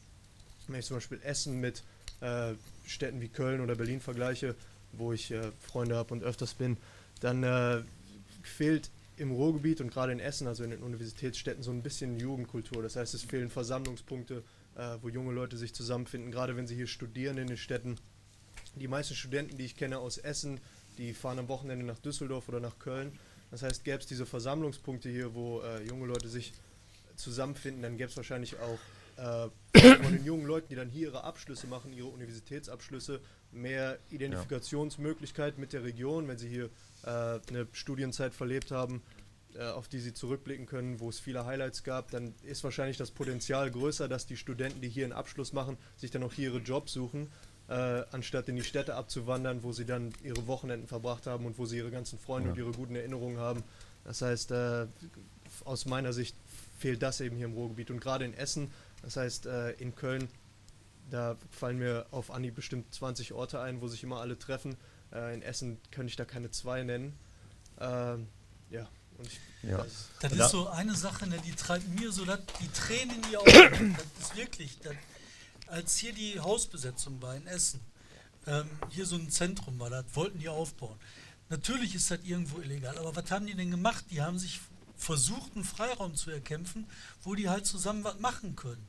wenn ich zum Beispiel Essen mit äh, Städten wie Köln oder Berlin vergleiche, wo ich äh, Freunde habe und öfters bin, dann äh, fehlt im Ruhrgebiet und gerade in Essen, also in den Universitätsstädten, so ein bisschen Jugendkultur. Das heißt, es fehlen Versammlungspunkte, äh, wo junge Leute sich zusammenfinden, gerade wenn sie hier studieren in den Städten. Die meisten Studenten, die ich kenne aus Essen, die fahren am Wochenende nach Düsseldorf oder nach Köln. Das heißt, gäbe es diese Versammlungspunkte hier, wo äh, junge Leute sich zusammenfinden, dann gäbe es wahrscheinlich auch äh, von den jungen Leuten, die dann hier ihre Abschlüsse machen, ihre Universitätsabschlüsse, mehr Identifikationsmöglichkeit mit der Region, wenn sie hier äh, eine Studienzeit verlebt haben, äh, auf die sie zurückblicken können, wo es viele Highlights gab, dann ist wahrscheinlich das Potenzial größer, dass die Studenten, die hier einen Abschluss machen, sich dann auch hier ihre Jobs suchen, äh, anstatt in die Städte abzuwandern, wo sie dann ihre Wochenenden verbracht haben und wo sie ihre ganzen Freunde Ja. und ihre guten Erinnerungen haben. Das heißt, äh, aus meiner Sicht fehlt das eben hier im Ruhrgebiet und gerade in Essen, das heißt äh, in Köln, da fallen mir auf Anhieb bestimmt 20 Orte ein, wo sich immer alle treffen. Äh, in Essen könnte ich da keine zwei nennen. Ähm, ja, und ich Ja. Das Ja. ist so eine Sache, ne, die treibt mir so dat, die Tränen in die Augen. Das ist wirklich, das, als hier die Hausbesetzung war in Essen, ähm, hier so ein Zentrum war, das wollten die aufbauen. Natürlich ist das irgendwo illegal, aber was haben die denn gemacht? Die haben sich versucht, einen Freiraum zu erkämpfen, wo die halt zusammen was machen können.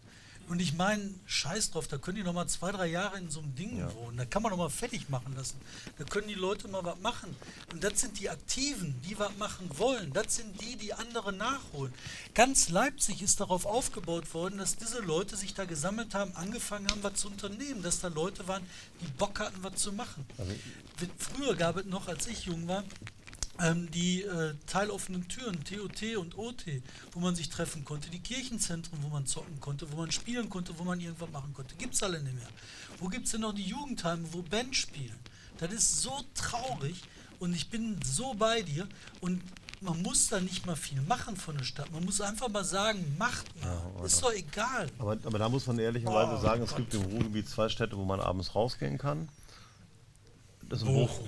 Und ich meine, scheiß drauf, da können die noch mal zwei, drei Jahre in so einem Ding wohnen. Da kann man noch mal fertig machen lassen. Da können die Leute mal was machen. Und das sind die Aktiven, die was machen wollen. Das sind die, die andere nachholen. Ganz Leipzig ist darauf aufgebaut worden, dass diese Leute sich da gesammelt haben, angefangen haben, was zu unternehmen. Dass da Leute waren, die Bock hatten, was zu machen. Wenn- Früher gab es noch, als ich jung war, ähm, die äh, teiloffenen Türen, TOT und OT, wo man sich treffen konnte, die Kirchenzentren, wo man zocken konnte, wo man spielen konnte, wo man irgendwas machen konnte. Gibt es alle nicht mehr. Wo gibt es denn noch die Jugendheime, wo Band spielen? Das ist so traurig und ich bin so bei dir und man muss da nicht mal viel machen von der Stadt. Man muss einfach mal sagen, macht mal. ist doch egal. aber, aber da muss man ehrlicherweise Oh sagen, es gibt im Ruhrgebiet zwei Städte, wo man abends rausgehen kann. Das ist Bochum.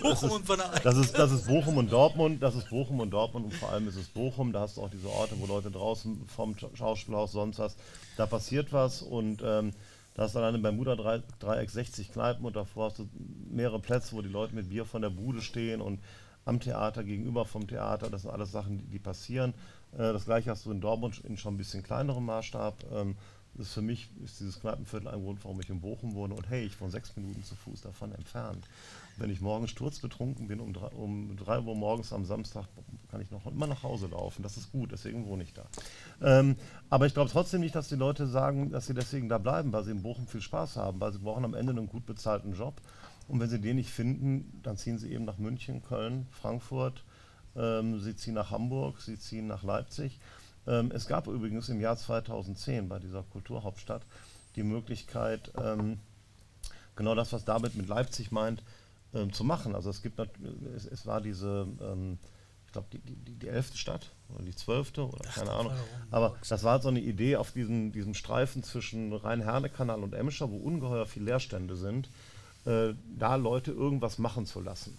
Bochum und Wanne Eickel. Das ist, das ist Bochum und Dortmund, das ist Bochum und Dortmund und vor allem ist es Bochum. Da hast du auch diese Orte, wo Leute draußen vom Sch- Schauspielhaus sonst was. Da passiert was und ähm, da hast du alleine beim Bermuda-Dreieck 60 Kneipen und davor hast du mehrere Plätze, wo die Leute mit Bier von der Bude stehen und am Theater, gegenüber vom Theater. Das sind alles Sachen, die, die passieren. Äh, das gleiche hast du in Dortmund in schon ein bisschen kleinerem Maßstab. Ähm, das ist für mich ist dieses Kneipenviertel ein Grund, warum ich in Bochum wohne. Und hey, ich wohne sechs Minuten zu Fuß davon entfernt. Wenn ich morgen sturzbetrunken bin, um drei, um drei Uhr morgens am Samstag, kann ich noch immer nach Hause laufen. Das ist gut, deswegen wohne ich da. Ähm, aber ich glaube trotzdem nicht, dass die Leute sagen, dass sie deswegen da bleiben, weil sie in Bochum viel Spaß haben, weil sie brauchen am Ende einen gut bezahlten Job. Und wenn sie den nicht finden, dann ziehen sie eben nach München, Köln, Frankfurt, ähm, sie ziehen nach Hamburg, sie ziehen nach Leipzig. Ähm, es gab übrigens im Jahr 2010 bei dieser Kulturhauptstadt die Möglichkeit, ähm, genau das, was David mit Leipzig meint, ähm, zu machen. Also es gibt es, es war diese, ähm, ich glaube, die, die, die, elfte Stadt oder die zwölfte oder keine Ahnung. Aber das war so eine Idee auf diesem, diesem Streifen zwischen Rhein-Herne-Kanal und Emscher, wo ungeheuer viele Leerstände sind, äh, da Leute irgendwas machen zu lassen.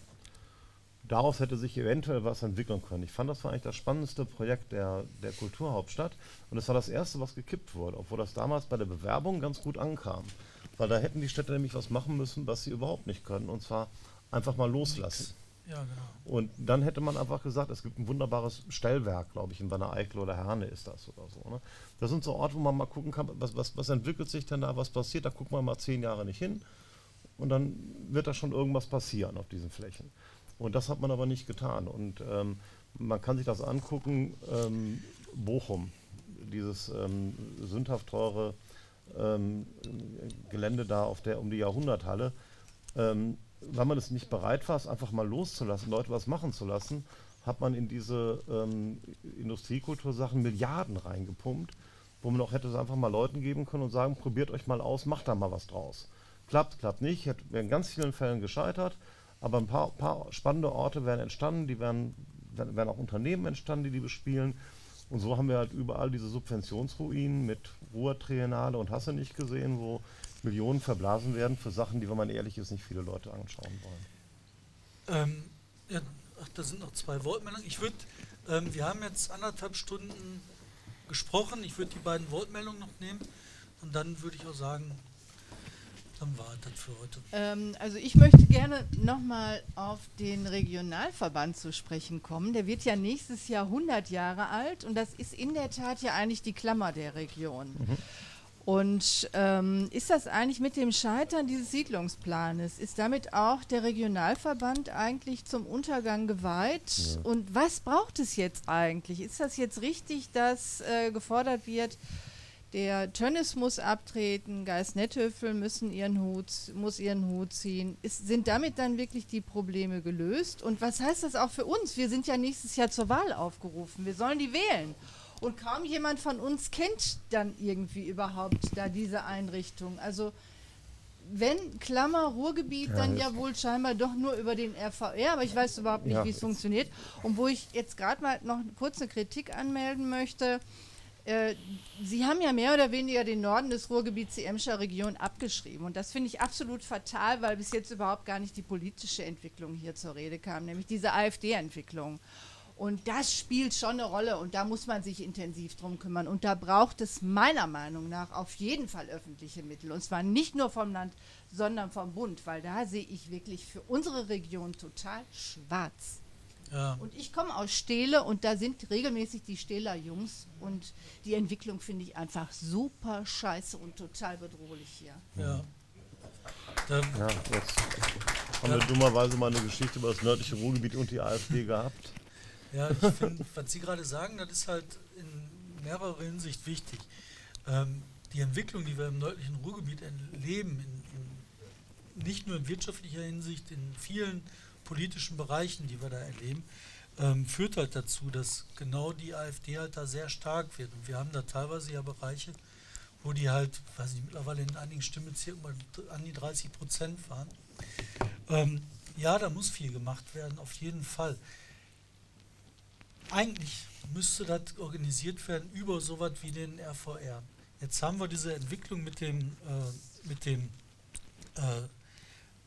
Daraus hätte sich eventuell was entwickeln können. Ich fand, das war eigentlich das spannendste Projekt der, der Kulturhauptstadt. Und das war das erste, was gekippt wurde, obwohl das damals bei der Bewerbung ganz gut ankam. Weil da hätten die Städte nämlich was machen müssen, was sie überhaupt nicht können. Und zwar einfach mal loslassen. Ja, genau. Und dann hätte man einfach gesagt, es gibt ein wunderbares Stellwerk, glaube ich, in Wanne Eickel oder Herne ist das oder so. Ne? Das sind so Orte, wo man mal gucken kann, was, was, was entwickelt sich denn da, was passiert. Da guckt man mal zehn Jahre nicht hin und dann wird da schon irgendwas passieren auf diesen Flächen. Und das hat man aber nicht getan. Und ähm, man kann sich das angucken, ähm, Bochum, dieses ähm, sündhaft teure ähm, Gelände da auf der, um die Jahrhunderthalle, ähm, weil man es nicht bereit war, es einfach mal loszulassen, Leute was machen zu lassen, hat man in diese ähm, Industriekultursachen Milliarden reingepumpt, wo man auch hätte es einfach mal Leuten geben können und sagen, probiert euch mal aus, macht da mal was draus. klappt, klappt nicht. Hat in ganz vielen Fällen gescheitert, aber ein paar, paar spannende Orte werden entstanden, die werden, werden auch Unternehmen entstanden, die die bespielen. Und so haben wir halt überall diese Subventionsruinen mit Ruhrtriennale und hast du nicht gesehen, wo Millionen verblasen werden für Sachen, die, wenn man ehrlich ist, nicht viele Leute anschauen wollen. Ähm, ja, ach, da sind noch zwei Wortmeldungen. Ich würde, ähm, wir haben jetzt anderthalb Stunden gesprochen. Ich würde die beiden Wortmeldungen noch nehmen und dann würde ich auch sagen, dann war das für heute. Ähm, also ich möchte gerne nochmal auf den Regionalverband zu sprechen kommen. Der wird ja nächstes Jahr 100 Jahre alt und das ist in der Tat ja eigentlich die Klammer der Region. Und ähm, ist das eigentlich mit dem Scheitern dieses Siedlungsplanes, ist damit auch der Regionalverband eigentlich zum Untergang geweiht? Und was braucht es jetzt eigentlich? Ist das jetzt richtig, dass äh, gefordert wird, der Tönnis muss abtreten, Geist Netthöfel müssen ihren Hut, muss ihren Hut ziehen. Ist, sind damit dann wirklich die Probleme gelöst? Und was heißt das auch für uns? Wir sind ja nächstes Jahr zur Wahl aufgerufen. Wir sollen die wählen. Und kaum jemand von uns kennt dann irgendwie überhaupt da diese Einrichtung. Also wenn Klammer Ruhrgebiet, Ja, dann ja wohl scheinbar doch nur über den RVR, aber ich weiß überhaupt nicht, Ja. wie es funktioniert. Und wo ich jetzt gerade mal noch kurz eine Kritik anmelden möchte, äh, Sie haben ja mehr oder weniger den Norden des Ruhrgebiets, die Emscher Region, abgeschrieben. Und das finde ich absolut fatal, weil bis jetzt überhaupt gar nicht die politische Entwicklung hier zur Rede kam, nämlich diese AfD-Entwicklung. Und das spielt schon eine Rolle und da muss man sich intensiv drum kümmern. Und da braucht es meiner Meinung nach auf jeden Fall öffentliche Mittel. Und zwar nicht nur vom Land, sondern vom Bund, weil da sehe ich wirklich für unsere Region total schwarz. Ja. Und ich komme aus Stehle und da sind regelmäßig die Stehler Jungs und die Entwicklung finde ich einfach super scheiße und total bedrohlich hier. Ja. Da, Ja, jetzt haben wir dummerweise mal eine Geschichte über das nördliche Ruhrgebiet und die AfD gehabt. Ja, ich finde, was Sie gerade sagen, das ist halt in mehrerer Hinsicht wichtig. Ähm, die Entwicklung, die wir im nördlichen Ruhrgebiet erleben, in, in, nicht nur in wirtschaftlicher Hinsicht, in vielen politischen Bereichen, die wir da erleben, ähm, führt halt dazu, dass genau die AfD halt da sehr stark wird. Und wir haben da teilweise ja Bereiche, wo die halt, weiß ich, mittlerweile in einigen Stimmbezirken mal an die 30 Prozent fahren. Ähm, ja, da muss viel gemacht werden, auf jeden Fall eigentlich müsste das organisiert werden über sowas wie den RVR. Jetzt haben wir diese Entwicklung mit dem, äh, mit dem äh,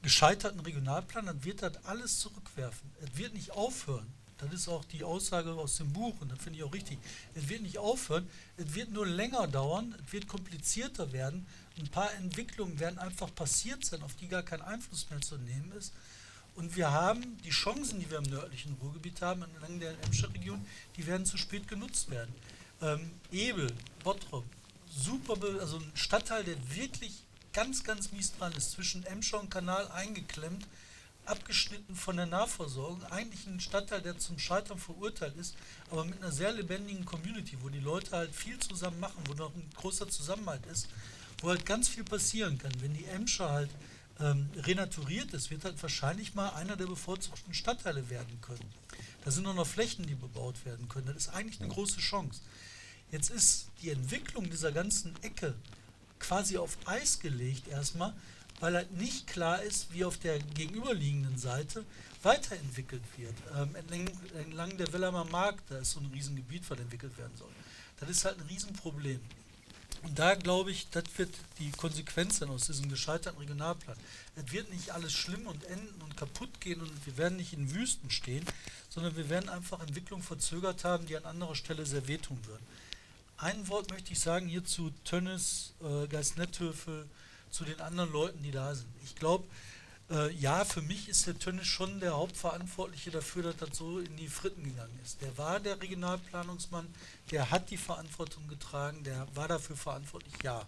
gescheiterten Regionalplan, dann wird das alles zurückwerfen. Es wird nicht aufhören. Das ist auch die Aussage aus dem Buch und das finde ich auch richtig. Es wird nicht aufhören, es wird nur länger dauern, es wird komplizierter werden. Ein paar Entwicklungen werden einfach passiert sein, auf die gar kein Einfluss mehr zu nehmen ist. Und wir haben die Chancen, die wir im nördlichen Ruhrgebiet haben, entlang der Emscher Region, die werden zu spät genutzt werden. Ähm, Ebel, Bottrop, super, also ein Stadtteil, der wirklich ganz, ganz mies dran ist, zwischen Emscher und Kanal eingeklemmt, abgeschnitten von der Nahversorgung. Eigentlich ein Stadtteil, der zum Scheitern verurteilt ist, aber mit einer sehr lebendigen Community, wo die Leute halt viel zusammen machen, wo noch ein großer Zusammenhalt ist, wo halt ganz viel passieren kann. Wenn die Emscher halt ähm, renaturiert ist, wird halt wahrscheinlich mal einer der bevorzugten Stadtteile werden können. Da sind auch noch Flächen, die bebaut werden können. Das ist eigentlich eine große Chance. Jetzt ist die Entwicklung dieser ganzen Ecke quasi auf Eis gelegt erstmal, weil halt nicht klar ist, wie auf der gegenüberliegenden Seite weiterentwickelt wird. Ähm, entlang, entlang der Wellheimer Markt, da ist so ein Riesengebiet, was entwickelt werden soll. Das ist halt ein Riesenproblem. Und da glaube ich, das wird die Konsequenz sein aus diesem gescheiterten Regionalplan. Es wird nicht alles schlimm und enden und kaputt gehen und wir werden nicht in Wüsten stehen, sondern wir werden einfach Entwicklungen verzögert haben, die an anderer Stelle sehr wehtun würden. Ein Wort möchte ich sagen hier zu Tönnes, äh, Geist-Netthöfel, zu den anderen Leuten, die da sind. Ich glaube, äh, ja, für mich ist der Tönnes schon der Hauptverantwortliche dafür, dass das so in die Fritten gegangen ist. Der war der Regionalplanungsmann, der hat die Verantwortung getragen, der war dafür verantwortlich, ja.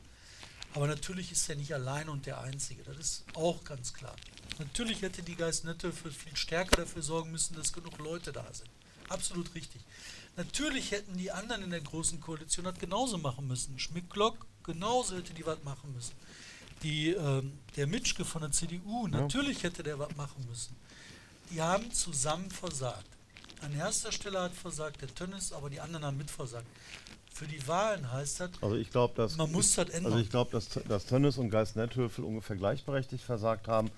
Aber natürlich ist er nicht allein und der Einzige, das ist auch ganz klar. Natürlich hätte die Geist-Netthöfel viel stärker dafür sorgen müssen, dass genug Leute da sind. Absolut richtig. Natürlich hätten die anderen in der großen Koalition das genauso machen müssen. Schmidt-Glock genauso hätte die was machen müssen. Die, ähm, der Mitschke von der CDU, natürlich hätte der was machen müssen. Die haben zusammen versagt. An erster Stelle hat versagt der Tönnis, aber die anderen haben mitversagt. für die Wahlen heißt das, Also ich glaube, dass man muss das ändern. Also ich glaube, dass, dass Tönnes und Geist-Netthöfel ungefähr gleichberechtigt versagt haben.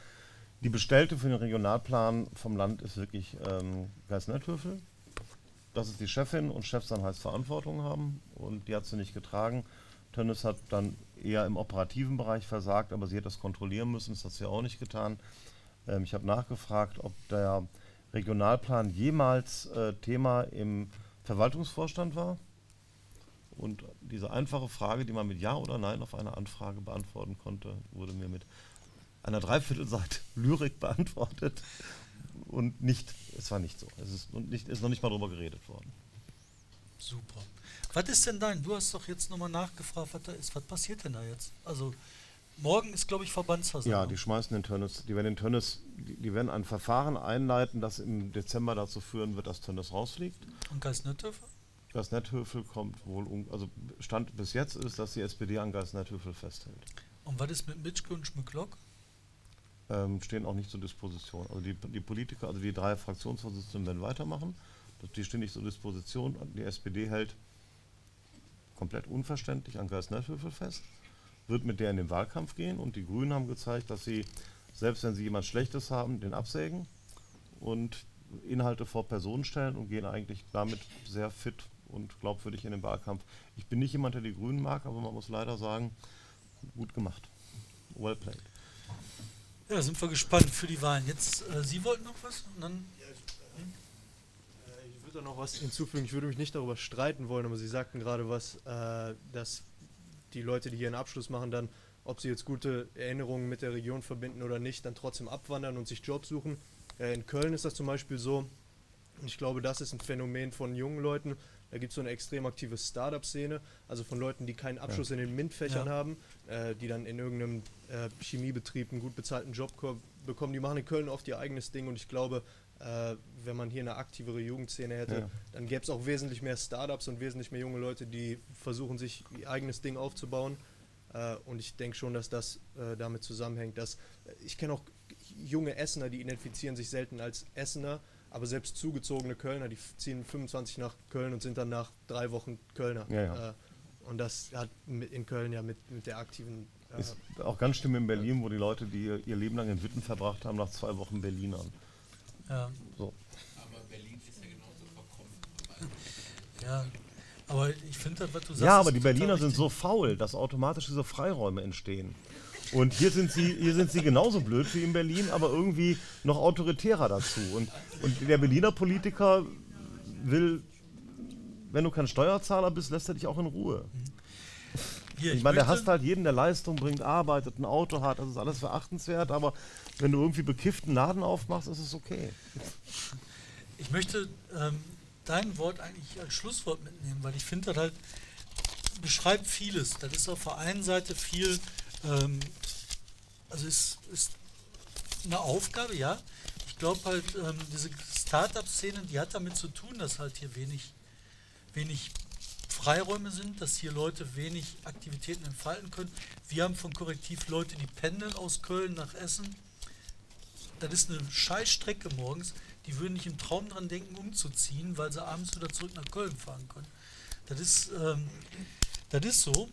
Die Bestellte für den Regionalplan vom Land ist wirklich ähm, Geist-Netthöfel. Das ist die Chefin und Chefs dann heißt Verantwortung haben und die hat sie nicht getragen. Tönnes hat dann eher im operativen Bereich versagt, aber sie hat das kontrollieren müssen, das hat sie auch nicht getan. Ähm, ich habe nachgefragt, ob der Regionalplan jemals äh, Thema im Verwaltungsvorstand war. Und diese einfache Frage, die man mit Ja oder Nein auf eine Anfrage beantworten konnte, wurde mir mit einer Dreiviertelseite Lyrik beantwortet. Und nicht, es war nicht so. Es ist, nicht, ist noch nicht mal drüber geredet worden. Super. Was ist denn dein? Du hast doch jetzt nochmal nachgefragt, was da ist. Was passiert denn da jetzt? Also, morgen ist, glaube ich, Verbandsversammlung. Ja, die schmeißen den Tönnes, die werden den Tönnes, die, die werden ein Verfahren einleiten, das im Dezember dazu führen wird, dass Tönnes rausfliegt. Und Geist-Netthöfer? Geist-Netthöfel kommt wohl, um, also Stand bis jetzt ist, dass die SPD an Geist-Netthöfel festhält. Und was ist mit Mitschke und Schmücklock? Ähm, stehen auch nicht zur Disposition. Also die, die Politiker, also die drei Fraktionsvorsitzenden werden weitermachen. Die stehen nicht zur Disposition. Die SPD hält komplett unverständlich an Geist-Netthöfel fest, wird mit der in den Wahlkampf gehen und die Grünen haben gezeigt, dass sie, selbst wenn sie jemand Schlechtes haben, den absägen und Inhalte vor Personen stellen und gehen eigentlich damit sehr fit und glaubwürdig in den Wahlkampf. Ich bin nicht jemand, der die Grünen mag, aber man muss leider sagen, gut gemacht. Well played. Ja, sind wir gespannt für die Wahlen. Jetzt, äh, Sie wollten noch was? Und dann Äh, Ich würde da noch was hinzufügen. Ich würde mich nicht darüber streiten wollen, aber Sie sagten gerade was, äh, dass die Leute, die hier einen Abschluss machen, dann, ob sie jetzt gute Erinnerungen mit der Region verbinden oder nicht, dann trotzdem abwandern und sich Jobs suchen. Äh, In Köln ist das zum Beispiel so. Und ich glaube, das ist ein Phänomen von jungen Leuten. Da gibt es so eine extrem aktive Startup-Szene, also von Leuten, die keinen Abschluss in den MINT-Fächern Ja. haben, äh, die dann in irgendeinem äh, Chemiebetrieb einen gut bezahlten Job ko- bekommen. Die machen in Köln oft ihr eigenes Ding und ich glaube, äh, wenn man hier eine aktivere Jugendszene hätte, Ja. dann gäbe es auch wesentlich mehr Startups und wesentlich mehr junge Leute, die versuchen, sich ihr eigenes Ding aufzubauen. Äh, und ich denke schon, dass das äh, damit zusammenhängt, dass äh, ich kenne auch junge Essener, die identifizieren sich selten als Essener, aber selbst zugezogene Kölner, die ziehen 25 nach Köln und sind dann nach drei Wochen Kölner. Ja, ja. Äh, und das hat mit in Köln ja mit, mit der aktiven äh, Ist auch ganz schlimm in Berlin, wo die Leute, die ihr, Leben lang in Witten verbracht haben, nach zwei Wochen Berlinern. Ja, So. Aber Berlin ist ja genauso verkommen. ja. Aber ich finde das, was du sagst. Ja, aber die Berliner sind so faul, dass automatisch diese Freiräume entstehen. Und hier sind sie, hier sind sie genauso blöd wie in Berlin, aber irgendwie noch autoritärer dazu. Und, und der Berliner Politiker will, wenn du kein Steuerzahler bist, lässt er dich auch in Ruhe. Hier, Ich meine, der hasst halt jeden, der Leistung bringt, arbeitet, ein Auto hat, das ist alles verachtenswert, aber wenn du irgendwie bekifften Laden aufmachst, ist es okay. Ich möchte ähm, dein Wort eigentlich als Schlusswort mitnehmen, weil ich finde, das halt beschreibt vieles. Das ist auf der einen Seite viel, ähm, also es ist eine Aufgabe, ja. Ich glaube halt, ähm, diese Startup-Szene, die hat damit zu tun, dass halt hier wenig, wenig Freiräume sind, dass hier Leute wenig Aktivitäten entfalten können. Wir haben von Korrektiv Leute, die pendeln aus Köln nach Essen. Das ist eine Scheißstrecke morgens. Die würden nicht im Traum dran denken, umzuziehen, weil sie abends wieder zurück nach Köln fahren können. Das ist, ähm, das ist so.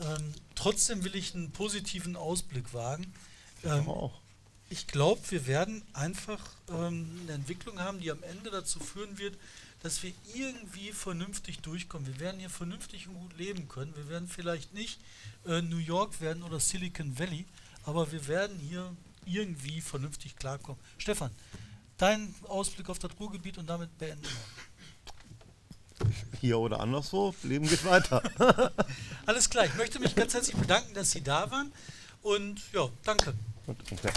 Ähm, trotzdem will ich einen positiven Ausblick wagen. Ähm, auch. ich glaube, wir werden einfach ähm, eine Entwicklung haben, die am Ende dazu führen wird, dass wir irgendwie vernünftig durchkommen. Wir werden hier vernünftig und gut leben können. Wir werden vielleicht nicht äh, New York werden oder Silicon Valley, aber wir werden hier irgendwie vernünftig klarkommen. Stefan, dein Ausblick auf das Ruhrgebiet und damit beenden wir. Hier oder anderswo, Leben geht weiter. Alles klar, ich möchte mich ganz herzlich bedanken, dass Sie da waren und ja, danke. Und, okay.